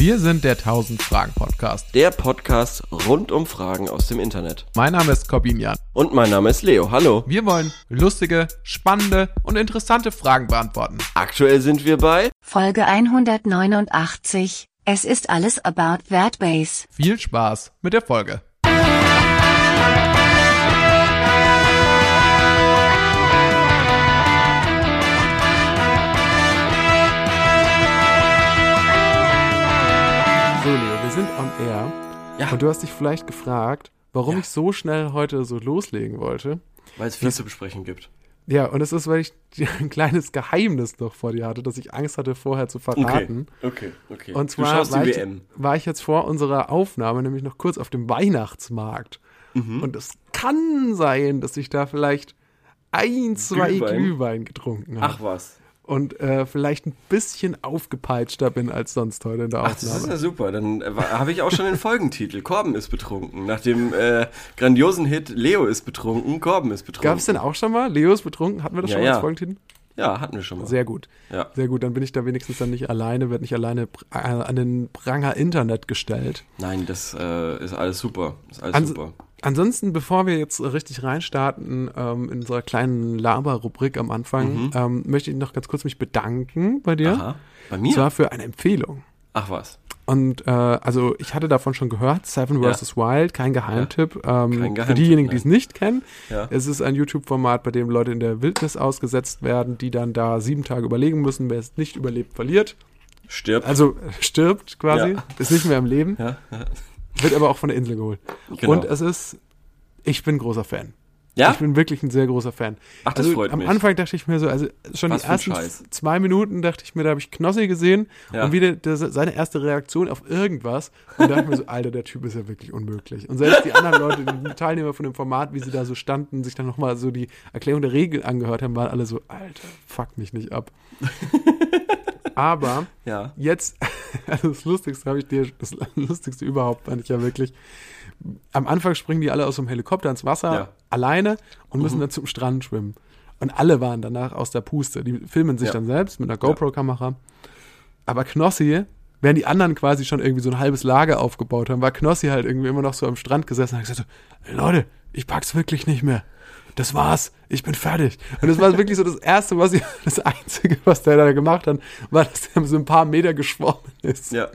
Wir sind der 1000 Fragen Podcast. Der Podcast rund um Fragen aus dem Internet. Mein Name ist Corbinian. Und mein Name ist Leo. Hallo. Wir wollen lustige, spannende und interessante Fragen beantworten. Aktuell sind wir bei Folge 189. Es ist alles about that base. Viel Spaß mit der Folge. Sind on air. Ja. Und du hast dich vielleicht gefragt, warum Ja. ich so schnell heute so loslegen wollte. weil es viel zu besprechen gibt. Ja, und es ist, weil ich ein kleines Geheimnis noch vor dir hatte, dass ich Angst hatte, vorher zu verraten. okay, okay. Und du zwar war ich, war ich jetzt vor unserer Aufnahme nämlich noch kurz auf dem Weihnachtsmarkt. Mhm. Und es kann sein, dass ich da vielleicht ein, zwei Glühwein? Glühwein, getrunken habe. Ach was. Und äh, vielleicht ein bisschen aufgepeitschter bin als sonst heute in der Ach, das ist Aufnahme. ja super. Dann äh, habe ich auch schon den Folgentitel. Korben ist betrunken. Nach dem äh, grandiosen Hit Leo ist betrunken, Korben ist betrunken. Gab es denn auch schon mal? Leo ist betrunken? Hatten wir das Ja, schon mal als ja. Folgentitel? Ja, hatten wir schon mal. Sehr gut. ja. Sehr gut, dann bin ich da wenigstens dann nicht alleine, werde nicht alleine äh, an den Pranger Internet gestellt. Nein, das äh, ist alles super. Ist alles Ans- super. Ansonsten, bevor wir jetzt richtig reinstarten ähm, in unserer kleinen Laber-Rubrik am Anfang, ähm, möchte ich noch ganz kurz mich bedanken bei dir. Mhm. Aha. Bei Und mir? zwar für eine Empfehlung. Ach was. Und äh, also ich hatte davon schon gehört, Seven Ja. vs. Wild, kein Geheimtipp. Ähm, für Geheimtipp, diejenigen, die es nicht kennen, Ja. es ist ein YouTube-Format, bei dem Leute in der Wildnis ausgesetzt werden, die dann da sieben Tage überlegen müssen. Wer es nicht überlebt, verliert. Stirbt. Also äh, stirbt quasi, Ja. ist nicht mehr im Leben, ja, ja. Wird aber auch von der Insel geholt. Genau. Und es ist, ich bin großer Fan. ja? Ich bin wirklich ein sehr großer Fan. Ach, das also freut am mich. Anfang dachte ich mir so, also schon Was die ersten zwei Minuten dachte ich mir, da habe ich Knossi gesehen Ja. und wieder das, seine erste Reaktion auf irgendwas und dachte mir so, Alter, der Typ ist ja wirklich unmöglich. Und selbst die anderen Leute, die Teilnehmer von dem Format, wie sie da so standen, sich dann nochmal so die Erklärung der Regel angehört haben, waren alle so, Alter, fuck mich nicht ab. Aber ja. jetzt, also das Lustigste habe ich dir, das Lustigste überhaupt fand ich ja wirklich, am Anfang springen die alle aus dem Helikopter ins Wasser, Ja. Mhm. alleine und müssen dann zum Strand schwimmen. Und alle waren danach aus der Puste. Die filmen sich Ja. dann selbst mit einer GoPro-Kamera. Aber Knossi, während die anderen quasi schon irgendwie so ein halbes Lager aufgebaut haben, war Knossi halt irgendwie immer noch so am Strand gesessen und hat gesagt so, "Ey, Leute, ich pack's wirklich nicht mehr. Das war's, ich bin fertig. Und das war wirklich so das Erste, was ich, das Einzige, was der da gemacht hat, war, dass er so ein paar Meter geschwommen ist. Ja.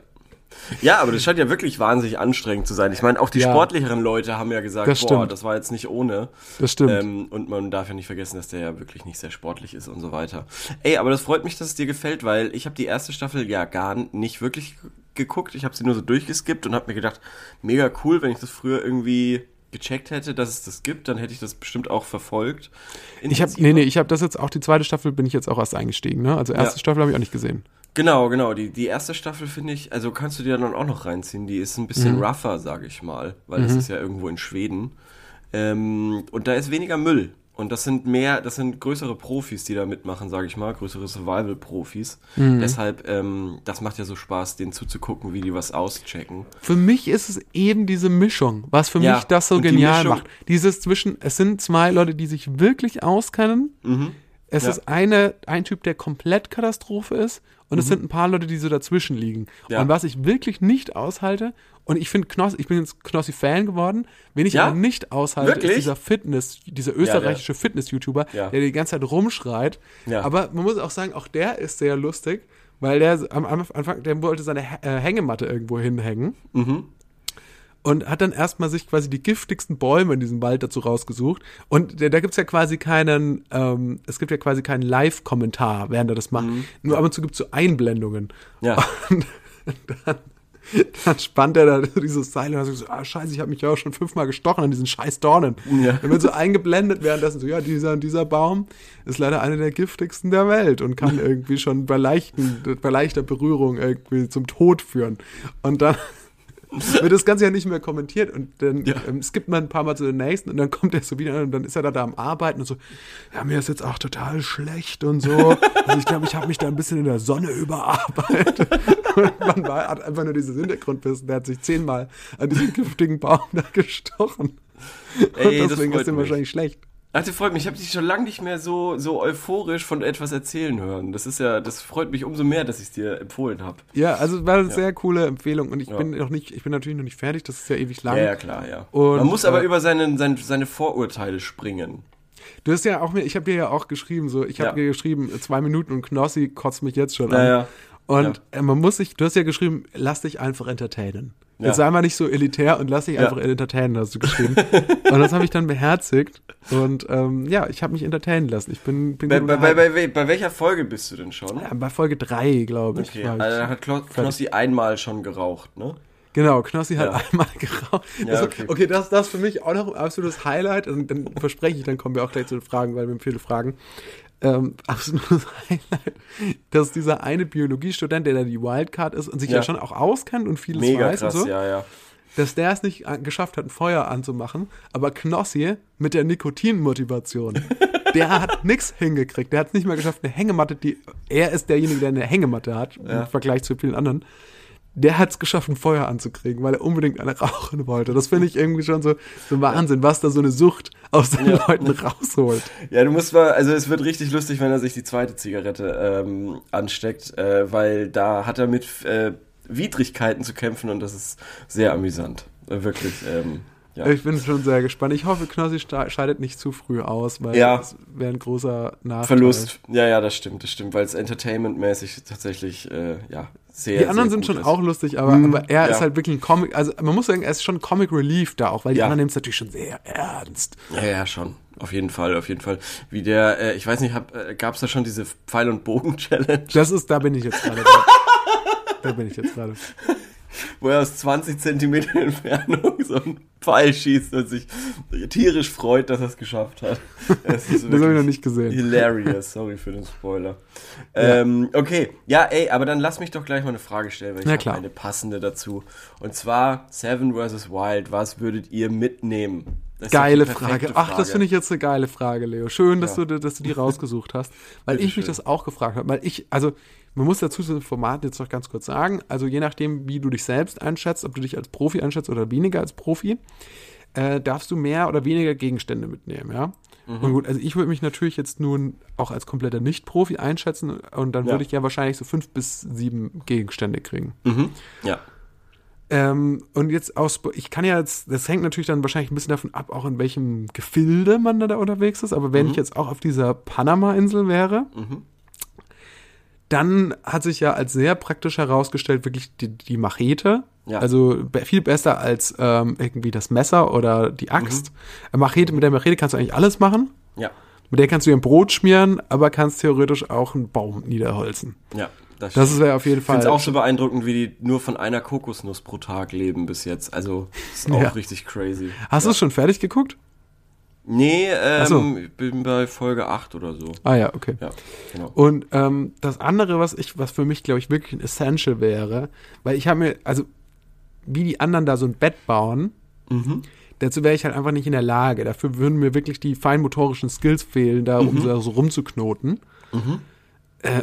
Ja, aber das scheint ja wirklich wahnsinnig anstrengend zu sein. Ich meine, auch die Ja. sportlicheren Leute haben ja gesagt, Das boah, das war jetzt nicht ohne. Das stimmt. Ähm, und man darf ja nicht vergessen, dass der ja wirklich nicht sehr sportlich ist und so weiter. Ey, aber das freut mich, dass es dir gefällt, weil ich habe die erste Staffel ja gar nicht wirklich geguckt. Ich habe sie nur so durchgeskippt und habe mir gedacht, mega cool, wenn ich das früher irgendwie gecheckt hätte, dass es das gibt, dann hätte ich das bestimmt auch verfolgt. Ich habe, nee, nee, ich habe das jetzt auch, die zweite Staffel bin ich jetzt auch erst eingestiegen, ne? Also erste Ja. Staffel habe ich auch nicht gesehen. Genau, genau. Die, die erste Staffel finde ich, also kannst du dir dann auch noch reinziehen. Die ist ein bisschen rougher, sage ich mal, weil es ist ja irgendwo in Schweden. Ähm, und da ist weniger Müll. Und das sind mehr, das sind größere Profis, die da mitmachen, sage ich mal, größere Survival-Profis. Deshalb, ähm, das macht ja so Spaß, denen zuzugucken, wie die was auschecken. Für mich ist es eben diese Mischung, was für Ja, mich das so die genial Mischung- macht. Dieses zwischen, es sind zwei Leute, die sich wirklich auskennen. Es Ja. ist eine, ein Typ, der komplett Katastrophe ist. Und es sind ein paar Leute, die so dazwischen liegen. Mhm. Ja. Und was ich wirklich nicht aushalte, und ich finde Knossi, ich bin jetzt Knossi-Fan geworden, wen ich Ja? aber nicht aushalte, Wirklich? ist dieser Fitness, dieser österreichische Fitness-YouTuber, Ja. der die ganze Zeit rumschreit. Aber man muss auch sagen, auch der ist sehr lustig, weil der am Anfang, der wollte seine äh, Hängematte irgendwo hinhängen Mhm. Und hat dann erstmal sich quasi die giftigsten Bäume in diesem Wald dazu rausgesucht. Und da, da gibt's ja quasi keinen, ähm, es gibt ja quasi keinen Live-Kommentar, während er das macht. Nur ab und zu gibt's so Einblendungen. Ja. Und dann, dann spannt er da dieses Seil und hat so, ah scheiße, ich habe mich ja auch schon fünfmal gestochen an diesen scheiß Dornen. Ja. Dann wird so eingeblendet währenddessen so, ja, dieser, dieser Baum ist leider einer der giftigsten der Welt und kann irgendwie schon bei, leichten, bei leichter Berührung irgendwie zum Tod führen. Und dann wird das Ganze ja nicht mehr kommentiert und dann Ja. ähm, gibt man ein paar Mal zu den nächsten und dann kommt er so wieder und dann ist er da, da am Arbeiten und so, ja, mir ist jetzt auch total schlecht und so. Also ich glaube, ich habe mich da ein bisschen in der Sonne überarbeitet. Und man war, hat einfach nur dieses Hintergrundwissen, der hat sich zehnmal an diesen giftigen Baum da gestochen. Ey, und deswegen ist ihm wahrscheinlich schlecht. Ach, das freut mich. Ich habe dich schon lange nicht mehr so, so euphorisch von etwas erzählen hören. Das ist ja, das freut mich umso mehr, dass ich es dir empfohlen habe. Ja, also war eine sehr coole Empfehlung und ich bin noch nicht, ich bin natürlich noch nicht fertig, das ist ja ewig lang. Ja, ja klar, ja. Und, Man muss aber äh, über seine, seine, seine Vorurteile springen. Du hast ja auch mir, ich habe dir ja auch geschrieben, so, ich habe Ja. dir geschrieben, zwei Minuten und Knossi kotzt mich jetzt schon Ja, an. ja. Und äh, man muss sich, du hast ja geschrieben, lass dich einfach entertainen. Ja. Jetzt sei mal nicht so elitär und lass dich Ja. einfach entertainen, hast du geschrieben. und das habe ich dann beherzigt. Und ähm, ja, ich habe mich entertainen lassen. Ich bin, bin Bei, bei, bei, bei, bei welcher Folge bist du denn schon? ja, bei Folge 3, glaube ich. Okay, also da hat Klo- Knossi einmal schon geraucht, ne? Genau, Knossi hat Ja. einmal geraucht. Ja, Das- okay. okay, das, das ist für mich auch noch ein absolutes Highlight. Und dann verspreche ich, dann kommen wir auch gleich zu den Fragen, weil wir haben viele Fragen. Ähm, absolutes Highlight, dass dieser eine Biologiestudent, der da die Wildcard ist und sich ja, Ja. schon auch auskennt und vieles Mega weiß krass, und so, ja, ja. dass der es nicht an- geschafft hat, ein Feuer anzumachen, aber Knossi mit der Nikotinmotivation, der hat nichts hingekriegt. Der hat es nicht mal geschafft, eine Hängematte, die er ist derjenige, der eine Hängematte hat, im Vergleich zu vielen anderen. Der hat es geschafft, ein Feuer anzukriegen, weil er unbedingt eine rauchen wollte. Das finde ich irgendwie schon so, so Wahnsinn, was da so eine Sucht aus den Ja. Leuten rausholt. Ja, du musst mal, also es wird richtig lustig, wenn er sich die zweite Zigarette ähm, ansteckt, äh, weil da hat er mit äh, Widrigkeiten zu kämpfen und das ist sehr amüsant. Äh, wirklich, ähm, ja. Ich bin schon sehr gespannt. Ich hoffe, Knossi scheidet nicht zu früh aus, weil Ja. das wäre ein großer Nachteil. Verlust. Ja, ja, das stimmt, das stimmt, weil es entertainmentmäßig tatsächlich, äh, ja, sehr Die anderen sind schon ist. auch lustig, aber, Mhm, aber er ja. ist halt wirklich ein Comic, also man muss sagen, er ist schon Comic Relief da auch, weil die Ja. anderen nehmen es natürlich schon sehr ernst. Ja, ja, schon. Auf jeden Fall, auf jeden Fall. Wie der, äh, ich weiß nicht, äh, gab's da schon diese Pfeil- und Bogen-Challenge, Das ist, da bin ich jetzt gerade. dran. da bin ich jetzt gerade. Wo er aus 20 Zentimeter Entfernung so einen Pfeil schießt und sich tierisch freut, dass er es geschafft hat. Es ist Das habe ich noch nicht gesehen. Hilarious, sorry für den Spoiler. Ähm, okay, ja, ey, aber dann lass mich doch gleich mal eine Frage stellen, weil ich habe eine passende dazu. Und zwar Seven vs. Wild, was würdet ihr mitnehmen? Geile perfekte Frage. Ach, das finde ich jetzt eine geile Frage, Leo. Schön, dass, Ja. du, dass du die rausgesucht hast. Weil ich mich das auch gefragt habe. Weil ich, also, man muss dazu so ein Format jetzt noch ganz kurz sagen. Also, je nachdem, wie du dich selbst einschätzt, ob du dich als Profi einschätzt oder weniger als Profi, äh, darfst du mehr oder weniger Gegenstände mitnehmen, ja. Mhm. Und gut, also ich würde mich natürlich jetzt nun auch als kompletter Nicht-Profi einschätzen und dann Ja. würde ich ja wahrscheinlich so fünf bis sieben Gegenstände kriegen. Mhm. Ja. Ähm, und jetzt aus, ich kann ja jetzt, das hängt natürlich dann wahrscheinlich ein bisschen davon ab, auch in welchem Gefilde man da unterwegs ist, aber wenn ich jetzt auch auf dieser Panama-Insel wäre, Mhm. dann hat sich ja als sehr praktisch herausgestellt, wirklich die, die Machete. Ja. Also viel besser als ähm, irgendwie das Messer oder die Axt. Äh, Machete, mit der Machete kannst du eigentlich alles machen. Ja. Mit der kannst du dir ein Brot schmieren, aber kannst theoretisch auch einen Baum niederholzen. Ja. Das ist ja auf jeden Ich finde Fall. es auch so beeindruckend, wie die nur von einer Kokosnuss pro Tag leben bis jetzt. Also, ist auch Ja. richtig crazy. Hast du es schon fertig geguckt? Nee, Ach so. ähm, ich bin bei Folge 8 oder so. Ah ja, okay. Ja, genau. Und ähm, das andere, was ich, was für mich, glaube ich, wirklich ein Essential wäre, weil ich habe mir, also wie die anderen da so ein Bett bauen, Mhm. dazu wäre ich halt einfach nicht in der Lage. Dafür würden mir wirklich die feinmotorischen Skills fehlen, da Mhm. um so, so rumzuknoten. Äh,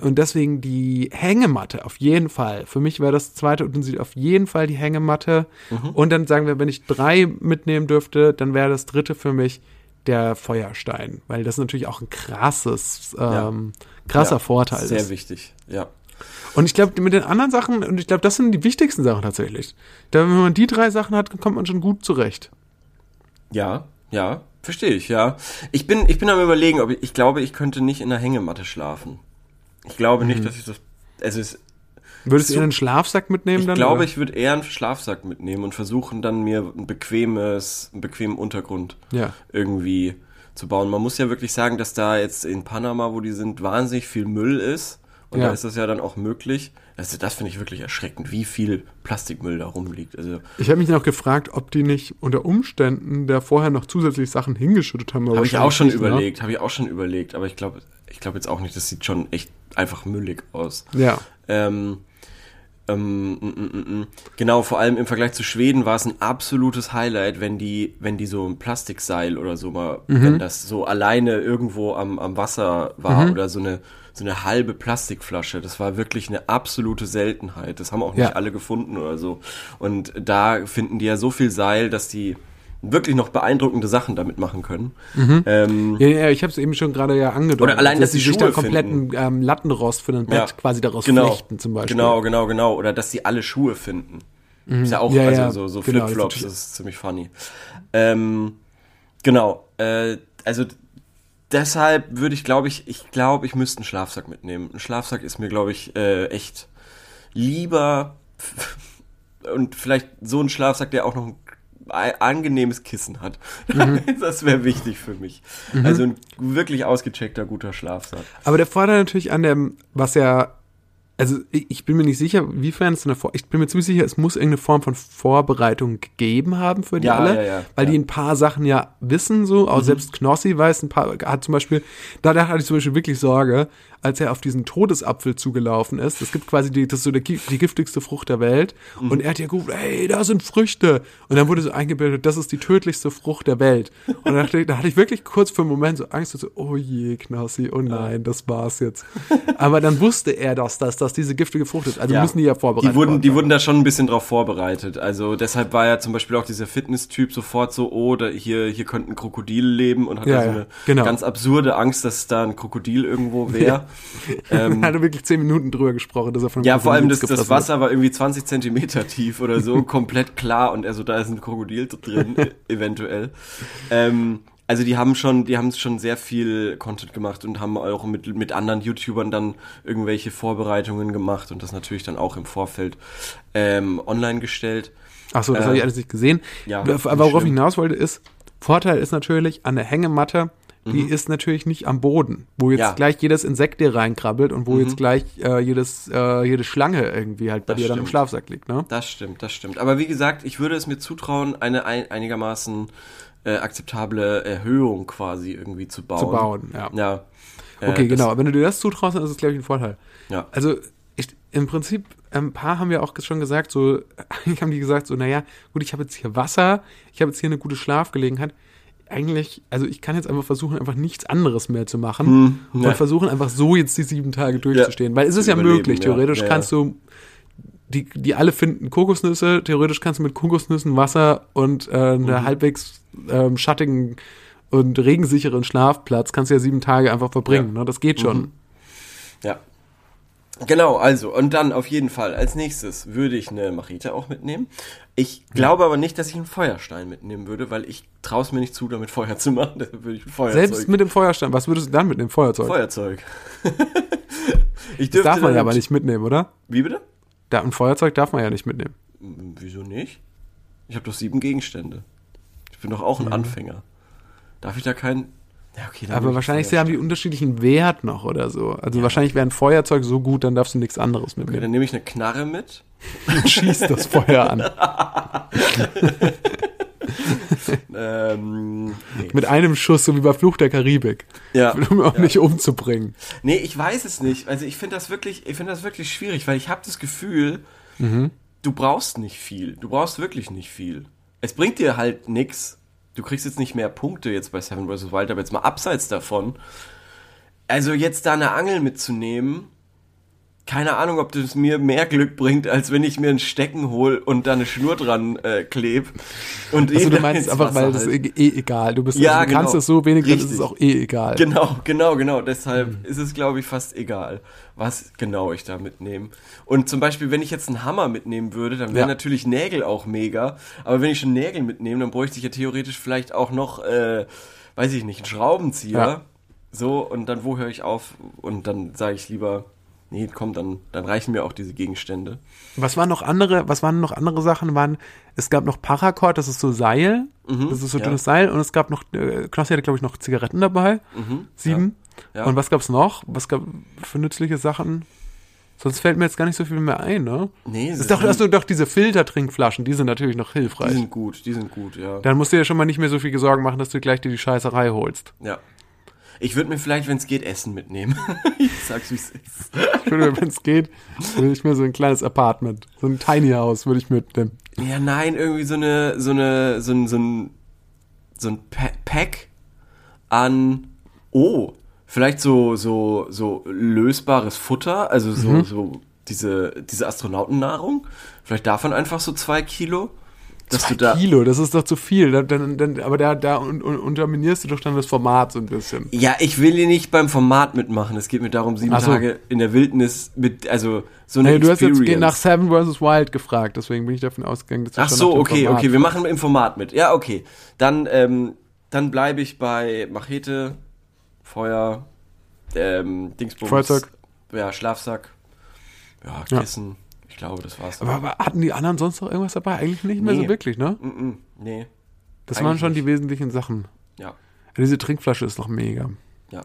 und deswegen die Hängematte auf jeden Fall. Für mich wäre das zweite Utensil auf jeden Fall die Hängematte. Mhm. Und dann sagen wir, wenn ich drei mitnehmen dürfte, dann wäre das dritte für mich der Feuerstein, weil das natürlich auch ein krasses, ähm, krasser Ja, Vorteil Sehr ist. wichtig, ja. Und ich glaube, mit den anderen Sachen, und ich glaube, das sind die wichtigsten Sachen tatsächlich. Da, wenn man die drei Sachen hat, kommt man schon gut zurecht. Ja, ja, verstehe ich, ja. Ich bin, ich bin am überlegen, ob ich, ich glaube, ich könnte nicht in der Hängematte schlafen. Ich glaube Mhm. nicht, dass ich das, also es, Würdest So- du einen Schlafsack mitnehmen ich dann? glaube, oder? ich würde eher einen Schlafsack mitnehmen und versuchen dann mir ein bequemes, einen bequemen Untergrund Ja. irgendwie zu bauen. Man muss ja wirklich sagen, dass da jetzt in Panama, wo die sind, wahnsinnig viel Müll ist. Und Ja. da ist das ja dann auch möglich. Also das finde ich wirklich erschreckend, wie viel Plastikmüll da rumliegt. Also Ich habe mich noch gefragt, ob die nicht unter Umständen da vorher noch zusätzlich Sachen hingeschüttet haben. habe ich auch schon ne? überlegt, habe ich auch schon überlegt, aber ich glaube, ich glaube jetzt auch nicht, das sieht schon echt einfach müllig aus. Ja. Ähm, ähm, mm, mm, mm. genau, vor allem im Vergleich zu Schweden war es ein absolutes Highlight, wenn die, wenn die so ein Plastikseil oder so mal, Mhm. wenn das so alleine irgendwo am, am Wasser war oder so eine, so eine halbe Plastikflasche. Das war wirklich eine absolute Seltenheit. Das haben auch nicht Ja. alle gefunden oder so. Und da finden die ja so viel Seil, dass die, wirklich noch beeindruckende Sachen damit machen können. Mhm. Ähm, Ja, ja, ich habe es eben schon gerade ja angedeutet. Oder allein, dass sie die sich da Schuhe kompletten ähm, Lattenrost für ein Bett Ja, quasi daraus genau, flechten zum Beispiel. Genau, genau, genau. Oder dass sie alle Schuhe finden. Ist ja auch, Ja, also so, so genau, das Flipflops, ist das ist ziemlich funny. Ähm, genau, äh, also deshalb würde ich, glaube ich, ich glaube, ich müsste einen Schlafsack mitnehmen. Ein Schlafsack ist mir, glaube ich, äh, echt lieber und vielleicht so ein Schlafsack, der auch noch ein angenehmes Kissen hat. Das wäre wichtig für mich. Also ein wirklich ausgecheckter, guter Schlafsack. Aber der Vorteil natürlich an dem, was ja, also ich bin mir nicht sicher, wiefern es eine Vor ich bin mir ziemlich sicher, es muss irgendeine Form von Vorbereitung gegeben haben für die Ja, alle, ja, ja, weil die. Mhm. ein paar Sachen ja wissen, so, auch selbst Knossi weiß ein paar, hat zum Beispiel, da, hatte ich zum Beispiel wirklich Sorge, als er auf diesen Todesapfel zugelaufen ist, es gibt quasi die, das ist so gi- die giftigste Frucht der Welt Mhm. und er hat ja gerufen, hey, da sind Früchte und dann wurde so eingebildet, das ist die tödlichste Frucht der Welt und da, da hatte ich wirklich kurz für einen Moment so Angst, so, oh je, Knossi, oh nein, das war's jetzt. Aber dann wusste er, dass das, dass diese giftige Frucht ist, also müssen die ja vorbereitet Die wurden, die wurden da schon ein bisschen drauf vorbereitet. Also deshalb war ja zum Beispiel auch dieser Fitness-Typ sofort so, oh, da, hier, hier könnte ein Krokodil leben und hat Ja, so ja, eine genau. ganz absurde Angst, dass da ein Krokodil irgendwo wäre. Ähm, Er hatte wirklich zehn Minuten drüber gesprochen, dass er von ja, vor allem das, das Wasser war irgendwie 20 Zentimeter tief oder so, komplett klar und er so, da ist ein Krokodil drin, eventuell. Ähm, also die haben schon, die haben schon sehr viel Content gemacht und haben auch mit, mit anderen YouTubern dann irgendwelche Vorbereitungen gemacht und das natürlich dann auch im Vorfeld ähm, online gestellt. Ach so, das Äh, habe ich alles nicht gesehen. ja, Aber worauf ich hinaus wollte ist, Vorteil ist natürlich an der Hängematte, die ist natürlich nicht am Boden, wo jetzt Mhm. Ja. Mhm. gleich jedes Insekt dir reinkrabbelt und wo jetzt gleich äh, jedes, äh, jede Schlange irgendwie halt bei Das dir dann im stimmt. Schlafsack liegt, ne? Das stimmt, das stimmt. Aber wie gesagt, ich würde es mir zutrauen, eine ein, einigermaßen äh, akzeptable Erhöhung quasi irgendwie zu bauen. Zu bauen, ja. Ja. Äh, Okay, genau. Wenn du dir das zutraust, dann ist es, glaube ich, ein Vorteil. Ja. Also ich, im Prinzip, ein paar haben ja auch schon gesagt, so, eigentlich haben die gesagt, so, naja, gut, ich habe jetzt hier Wasser, ich habe jetzt hier eine gute Schlafgelegenheit. Eigentlich, also ich kann jetzt einfach versuchen, einfach nichts anderes mehr zu machen Hm, ja. und versuchen einfach so jetzt die sieben Tage durchzustehen. Weil es ist ja überleben, möglich, ja. theoretisch Ja, ja. kannst du, die, die alle finden Kokosnüsse, theoretisch kannst du mit Kokosnüssen Wasser und äh, Mhm. einer halbwegs ähm, schattigen und regensicheren Schlafplatz kannst du ja sieben Tage einfach verbringen. Ja. Ne? Das geht schon. Mhm. Ja. Genau, also, und dann auf jeden Fall, als nächstes würde ich eine Machete auch mitnehmen. Ich glaube aber nicht, dass ich einen Feuerstein mitnehmen würde, weil ich traue es mir nicht zu, damit Feuer zu machen. Deshalb würde ich ein Feuerzeug. Selbst mit dem Feuerstein, was würdest du dann mit dem Feuerzeug? Feuerzeug. ich das darf man ja aber nicht mitnehmen, oder? Wie bitte? Da, ein Feuerzeug darf man ja nicht mitnehmen. Hm, Wieso nicht? Ich habe doch sieben Gegenstände. Ich bin doch auch ein Anfänger. Darf ich da keinen. Ja, okay, dann Aber wahrscheinlich haben die unterschiedlichen Wert noch oder so. Also wahrscheinlich wäre ein Feuerzeug so gut, dann darfst du nichts anderes Okay, mitnehmen. dann nehme ich eine Knarre mit. Und schießt das Feuer an. Ähm, nee. Mit einem Schuss, so wie bei Fluch der Karibik. Ja. Um auch nicht umzubringen. Nee, ich weiß es nicht. Also ich finde das wirklich, ich finde das wirklich schwierig, weil ich habe das Gefühl, du brauchst nicht viel. Du brauchst wirklich nicht viel. Es bringt dir halt nix. Du kriegst jetzt nicht mehr Punkte jetzt bei Seven vs. Wild, aber jetzt mal abseits davon. Also jetzt da eine Angel mitzunehmen, keine Ahnung, ob das mir mehr Glück bringt, als wenn ich mir ein Stecken hol und da eine Schnur dran äh, kleb. Und Also ihn du meinst ins einfach, weil das halt. eh, eh egal. Du bist Ja, also, du kannst genau. es so wenig, dann ist es Richtig. auch eh egal. Genau, genau, genau. Deshalb Mhm. ist es, glaube ich, fast egal, was genau ich da mitnehme. Und zum Beispiel, wenn ich jetzt einen Hammer mitnehmen würde, dann wären Ja. natürlich Nägel auch mega. Aber wenn ich schon Nägel mitnehme, dann bräuchte ich ja theoretisch vielleicht auch noch, äh, weiß ich nicht, einen Schraubenzieher. Ja. So, und dann wo höre ich auf? Und dann sage ich lieber, nee, komm, dann, dann reichen mir auch diese Gegenstände. Was waren noch andere, was waren noch andere Sachen? Waren, es gab noch Paracord, das ist so Seil. das ist so ja. dünnes Seil. Und es gab noch, äh, Knossi hatte, glaube ich, noch Zigaretten dabei. Sieben. Ja. Und was gab's noch? Was gab für nützliche Sachen? Sonst fällt mir jetzt gar nicht so viel mehr ein, ne? Nee, Das ist doch, sind doch diese Filtertrinkflaschen, die sind natürlich noch Die hilfreich. sind gut, die sind gut, ja. Dann musst du dir schon mal nicht mehr so viel Sorgen machen, dass du gleich dir die Scheißerei holst. Ja. Ich würde mir vielleicht, wenn es geht, Essen mitnehmen. ich sag's, wie es ist. Ich würde, wenn es geht, würde ich mir so ein kleines Apartment, so ein Tiny House würde ich mitnehmen. Ja, nein, irgendwie so eine, so eine, so ein, so ein, so ein Pa- Pack an, oh, vielleicht so, so, so lösbares Futter, also so, so diese, diese Astronautennahrung. Vielleicht davon einfach so zwei Kilo. Dass Zwei du da. Kilo, das ist doch zu viel. Dann, dann, aber da, da un, un, unterminierst du doch dann das Format so ein bisschen. Ja, ich will hier nicht beim Format mitmachen. Es geht mir darum, sieben so. Tage in der Wildnis mit, also so eine Hey, du hast Experience. jetzt nach Seven vs. Wild gefragt, deswegen bin ich davon ausgegangen, dass du Ach so, okay, Format okay, wir machen im Format mit. Ja, okay. Dann, ähm, dann bleibe ich bei Machete, Feuer, ähm, Dingsbums. Feuerzeug. Ja, Schlafsack. Ja, Ja. Kissen. Ich glaube, das war's. Aber, aber hatten die anderen sonst noch irgendwas dabei? Eigentlich nicht mehr Nee. so wirklich, ne? Mm nee, Das Eigentlich waren schon die wesentlichen Sachen. ja, Ja, diese Trinkflasche ist noch mega. ja.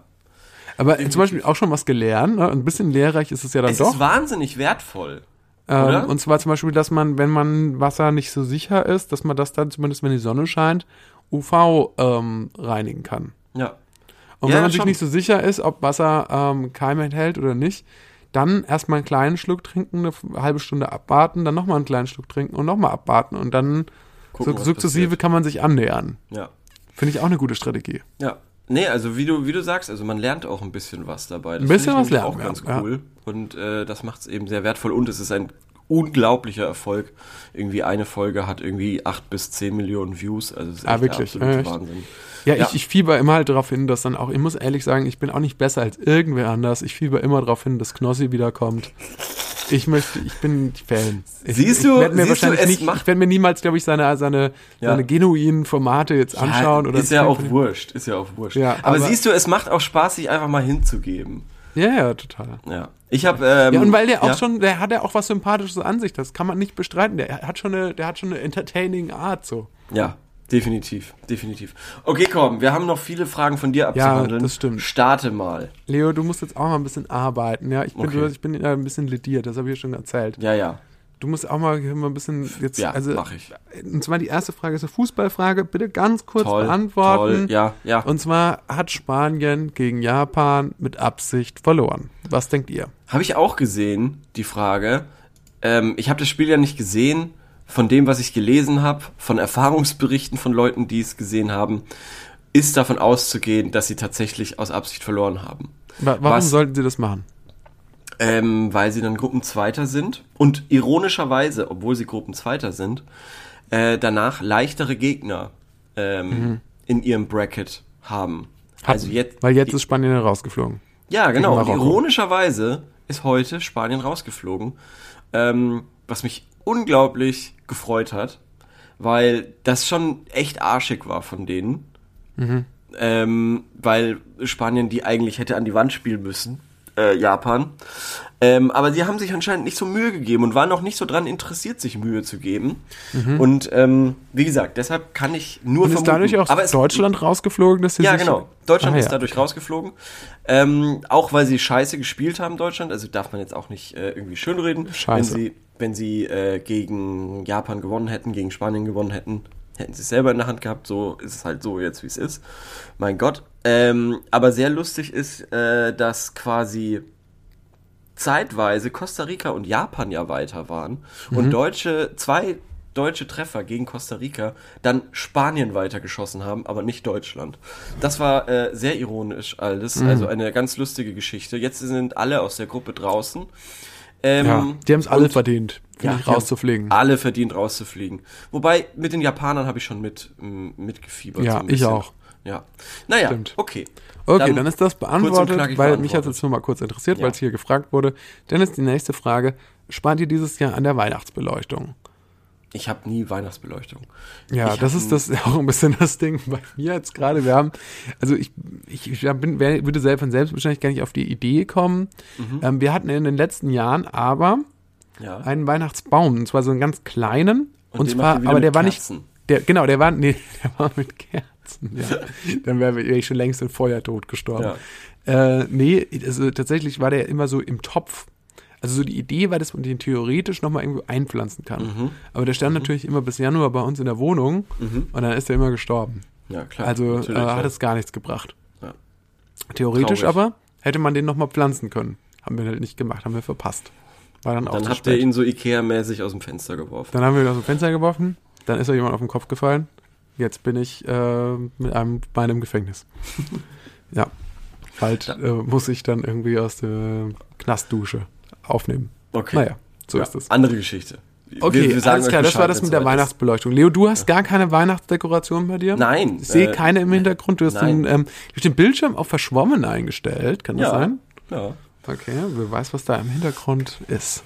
Aber Definitiv. zum Beispiel auch schon was gelernt. Ne? Ein bisschen lehrreich ist es ja dann Es doch. ist wahnsinnig wertvoll. Ähm, und zwar zum Beispiel, dass man, wenn man Wasser nicht so sicher ist, dass man das dann zumindest, wenn die Sonne scheint, UV ähm, reinigen kann. Ja. Und Ja, wenn man sich schon. nicht so sicher ist, ob Wasser ähm, Keime enthält oder nicht, dann erstmal einen kleinen Schluck trinken, eine halbe Stunde abwarten, dann nochmal einen kleinen Schluck trinken und nochmal abwarten und dann Gucken, so, sukzessive passiert. kann man sich annähern. Ja. Finde ich auch eine gute Strategie. Ja. Nee, also wie du, wie du sagst, also man lernt auch ein bisschen was dabei. Das Ein bisschen was lernen auch ganz ja. cool. Und äh, das macht es eben sehr wertvoll und es ist ein unglaublicher Erfolg. Irgendwie eine Folge hat irgendwie acht bis zehn Millionen Views. Also das ist Ah, echt wirklich? der absolute Echt? Wahnsinn. Ja, Ja. Ich, ich fieber immer halt darauf hin, dass dann auch, ich muss ehrlich sagen, ich bin auch nicht besser als irgendwer anders. Ich fieber immer darauf hin, dass Knossi wiederkommt. Ich möchte, ich bin Fan. Ich, Siehst ich du- werd mir siehst du, wahrscheinlich es nicht, macht- ich werde mir niemals, glaube ich, seine, seine, Ja. seine genuinen Formate jetzt anschauen. ja, oder ist ja auch Film- wurscht, ist ja auch wurscht. Ja, aber, aber- siehst du, es macht auch Spaß, sich einfach mal hinzugeben. Ja, ja, total. Ja. Ich habe ähm, Ja, und weil der auch ja. schon, der hat ja auch was Sympathisches an sich, das kann man nicht bestreiten. Der hat schon eine, der hat schon eine entertaining Art, so. Ja, definitiv, definitiv. Okay, komm, wir haben noch viele Fragen von dir Ja, abzuhandeln. das stimmt. Starte mal. Leo, du musst jetzt auch mal ein bisschen arbeiten, ja. Ich bin, Okay. ich bin ja ein bisschen lediert, das habe ich ja schon erzählt. Ja, ja. Du musst auch mal, ein bisschen jetzt, Ja, also, mach ich. und zwar die erste Frage ist eine Fußballfrage, bitte ganz kurz Toll, beantworten. toll. Ja, ja. Und zwar hat Spanien gegen Japan mit Absicht verloren. Was denkt ihr? Habe ich auch gesehen, die Frage. Ähm, ich habe das Spiel ja nicht gesehen. Von dem, was ich gelesen habe, von Erfahrungsberichten von Leuten, die es gesehen haben, ist davon auszugehen, dass sie tatsächlich aus Absicht verloren haben. Wa warum Was- sollten sie das machen? Ähm, weil sie dann Gruppenzweiter sind und ironischerweise, obwohl sie Gruppenzweiter sind, äh, danach leichtere Gegner ähm, in ihrem Bracket haben. Also jetzt, Weil jetzt ist Spanien rausgeflogen. Ja, genau. Und ironischerweise ist heute Spanien rausgeflogen, ähm, was mich unglaublich gefreut hat, weil das schon echt arschig war von denen. Ähm, weil Spanien die eigentlich hätte an die Wand spielen müssen, äh, Japan. Ähm, aber die haben sich anscheinend nicht so Mühe gegeben und waren auch nicht so dran interessiert, sich Mühe zu geben. Und ähm, wie gesagt, deshalb kann ich nur Und ist vermuten. dadurch auch aber es, Deutschland rausgeflogen, dass sie ja, genau. Deutschland Ah, ist ja. dadurch rausgeflogen. Ähm, auch weil sie scheiße gespielt haben, Deutschland. Also darf man jetzt auch nicht äh, irgendwie schönreden. Scheiße. Wenn sie, wenn sie äh, gegen Japan gewonnen hätten, gegen Spanien gewonnen hätten, hätten sie es selber in der Hand gehabt. So ist es halt so jetzt, wie es ist. Mein Gott. Ähm, aber sehr lustig ist, äh, dass quasi zeitweise Costa Rica und Japan ja weiter waren Mhm. und deutsche zwei deutsche Treffer gegen Costa Rica dann Spanien weitergeschossen haben, aber nicht Deutschland. Das war äh, sehr ironisch alles, Mhm. also eine ganz lustige Geschichte. Jetzt sind alle aus der Gruppe draußen. Ähm, Ja, die haben es alle verdient, Ja, rauszufliegen. Alle verdient rauszufliegen. Wobei mit den Japanern habe ich schon mit mitgefiebert. Ja, so ich auch. Ja. Naja, Stimmt. okay. Okay, dann, ist das beantwortet, weil mich hat jetzt nur mal kurz interessiert, Ja. weil es hier gefragt wurde. Dann ist die nächste Frage, spart ihr dieses Jahr an der Weihnachtsbeleuchtung? Ich habe nie Weihnachtsbeleuchtung. Ja, Ich das ist das auch ein bisschen das Ding bei mir jetzt gerade. Wir haben, also ich, ich, ich bin, würde selbst von selbst wahrscheinlich gar nicht auf die Idee kommen. Mhm. Ähm, wir hatten in den letzten Jahren aber Ja. einen Weihnachtsbaum, und zwar so einen ganz kleinen. Und Und, zwar, aber der mit war Kerzen. nicht, der, genau, der war, nee, der war mit Kerzen. Ja. Dann wäre ich schon längst in Feuertod gestorben. Äh, nee, also tatsächlich war der immer so im Topf. Also so die Idee war, dass man den theoretisch nochmal irgendwo einpflanzen kann. Mhm. Aber der stand natürlich immer bis Januar bei uns in der Wohnung und dann ist er immer gestorben. Ja, klar. Also äh, hat es gar nichts gebracht. Ja. Theoretisch Traurig. aber hätte man den nochmal pflanzen können. Haben wir halt nicht gemacht, haben wir verpasst. War dann, auch Dann habt spät. ihr ihn so Ikea-mäßig aus dem Fenster geworfen. Dann haben wir ihn aus dem Fenster geworfen, dann ist er jemand auf den Kopf gefallen. Jetzt bin ich äh, mit einem Bein im Gefängnis. ja. Bald äh, muss ich dann irgendwie aus der Knastdusche aufnehmen. Okay. Naja, so ja, ist es. Andere Geschichte. Okay, wir sagen alles klar, das war das mit der. Weihnachtsbeleuchtung. Leo, du hast gar keine Weihnachtsdekoration bei dir? Nein, Ich sehe äh, keine im Hintergrund. Du hast den, ähm, du hast den Bildschirm auf verschwommen eingestellt. Kann das Ja. sein? Ja, Okay, wer weiß, was da im Hintergrund ist.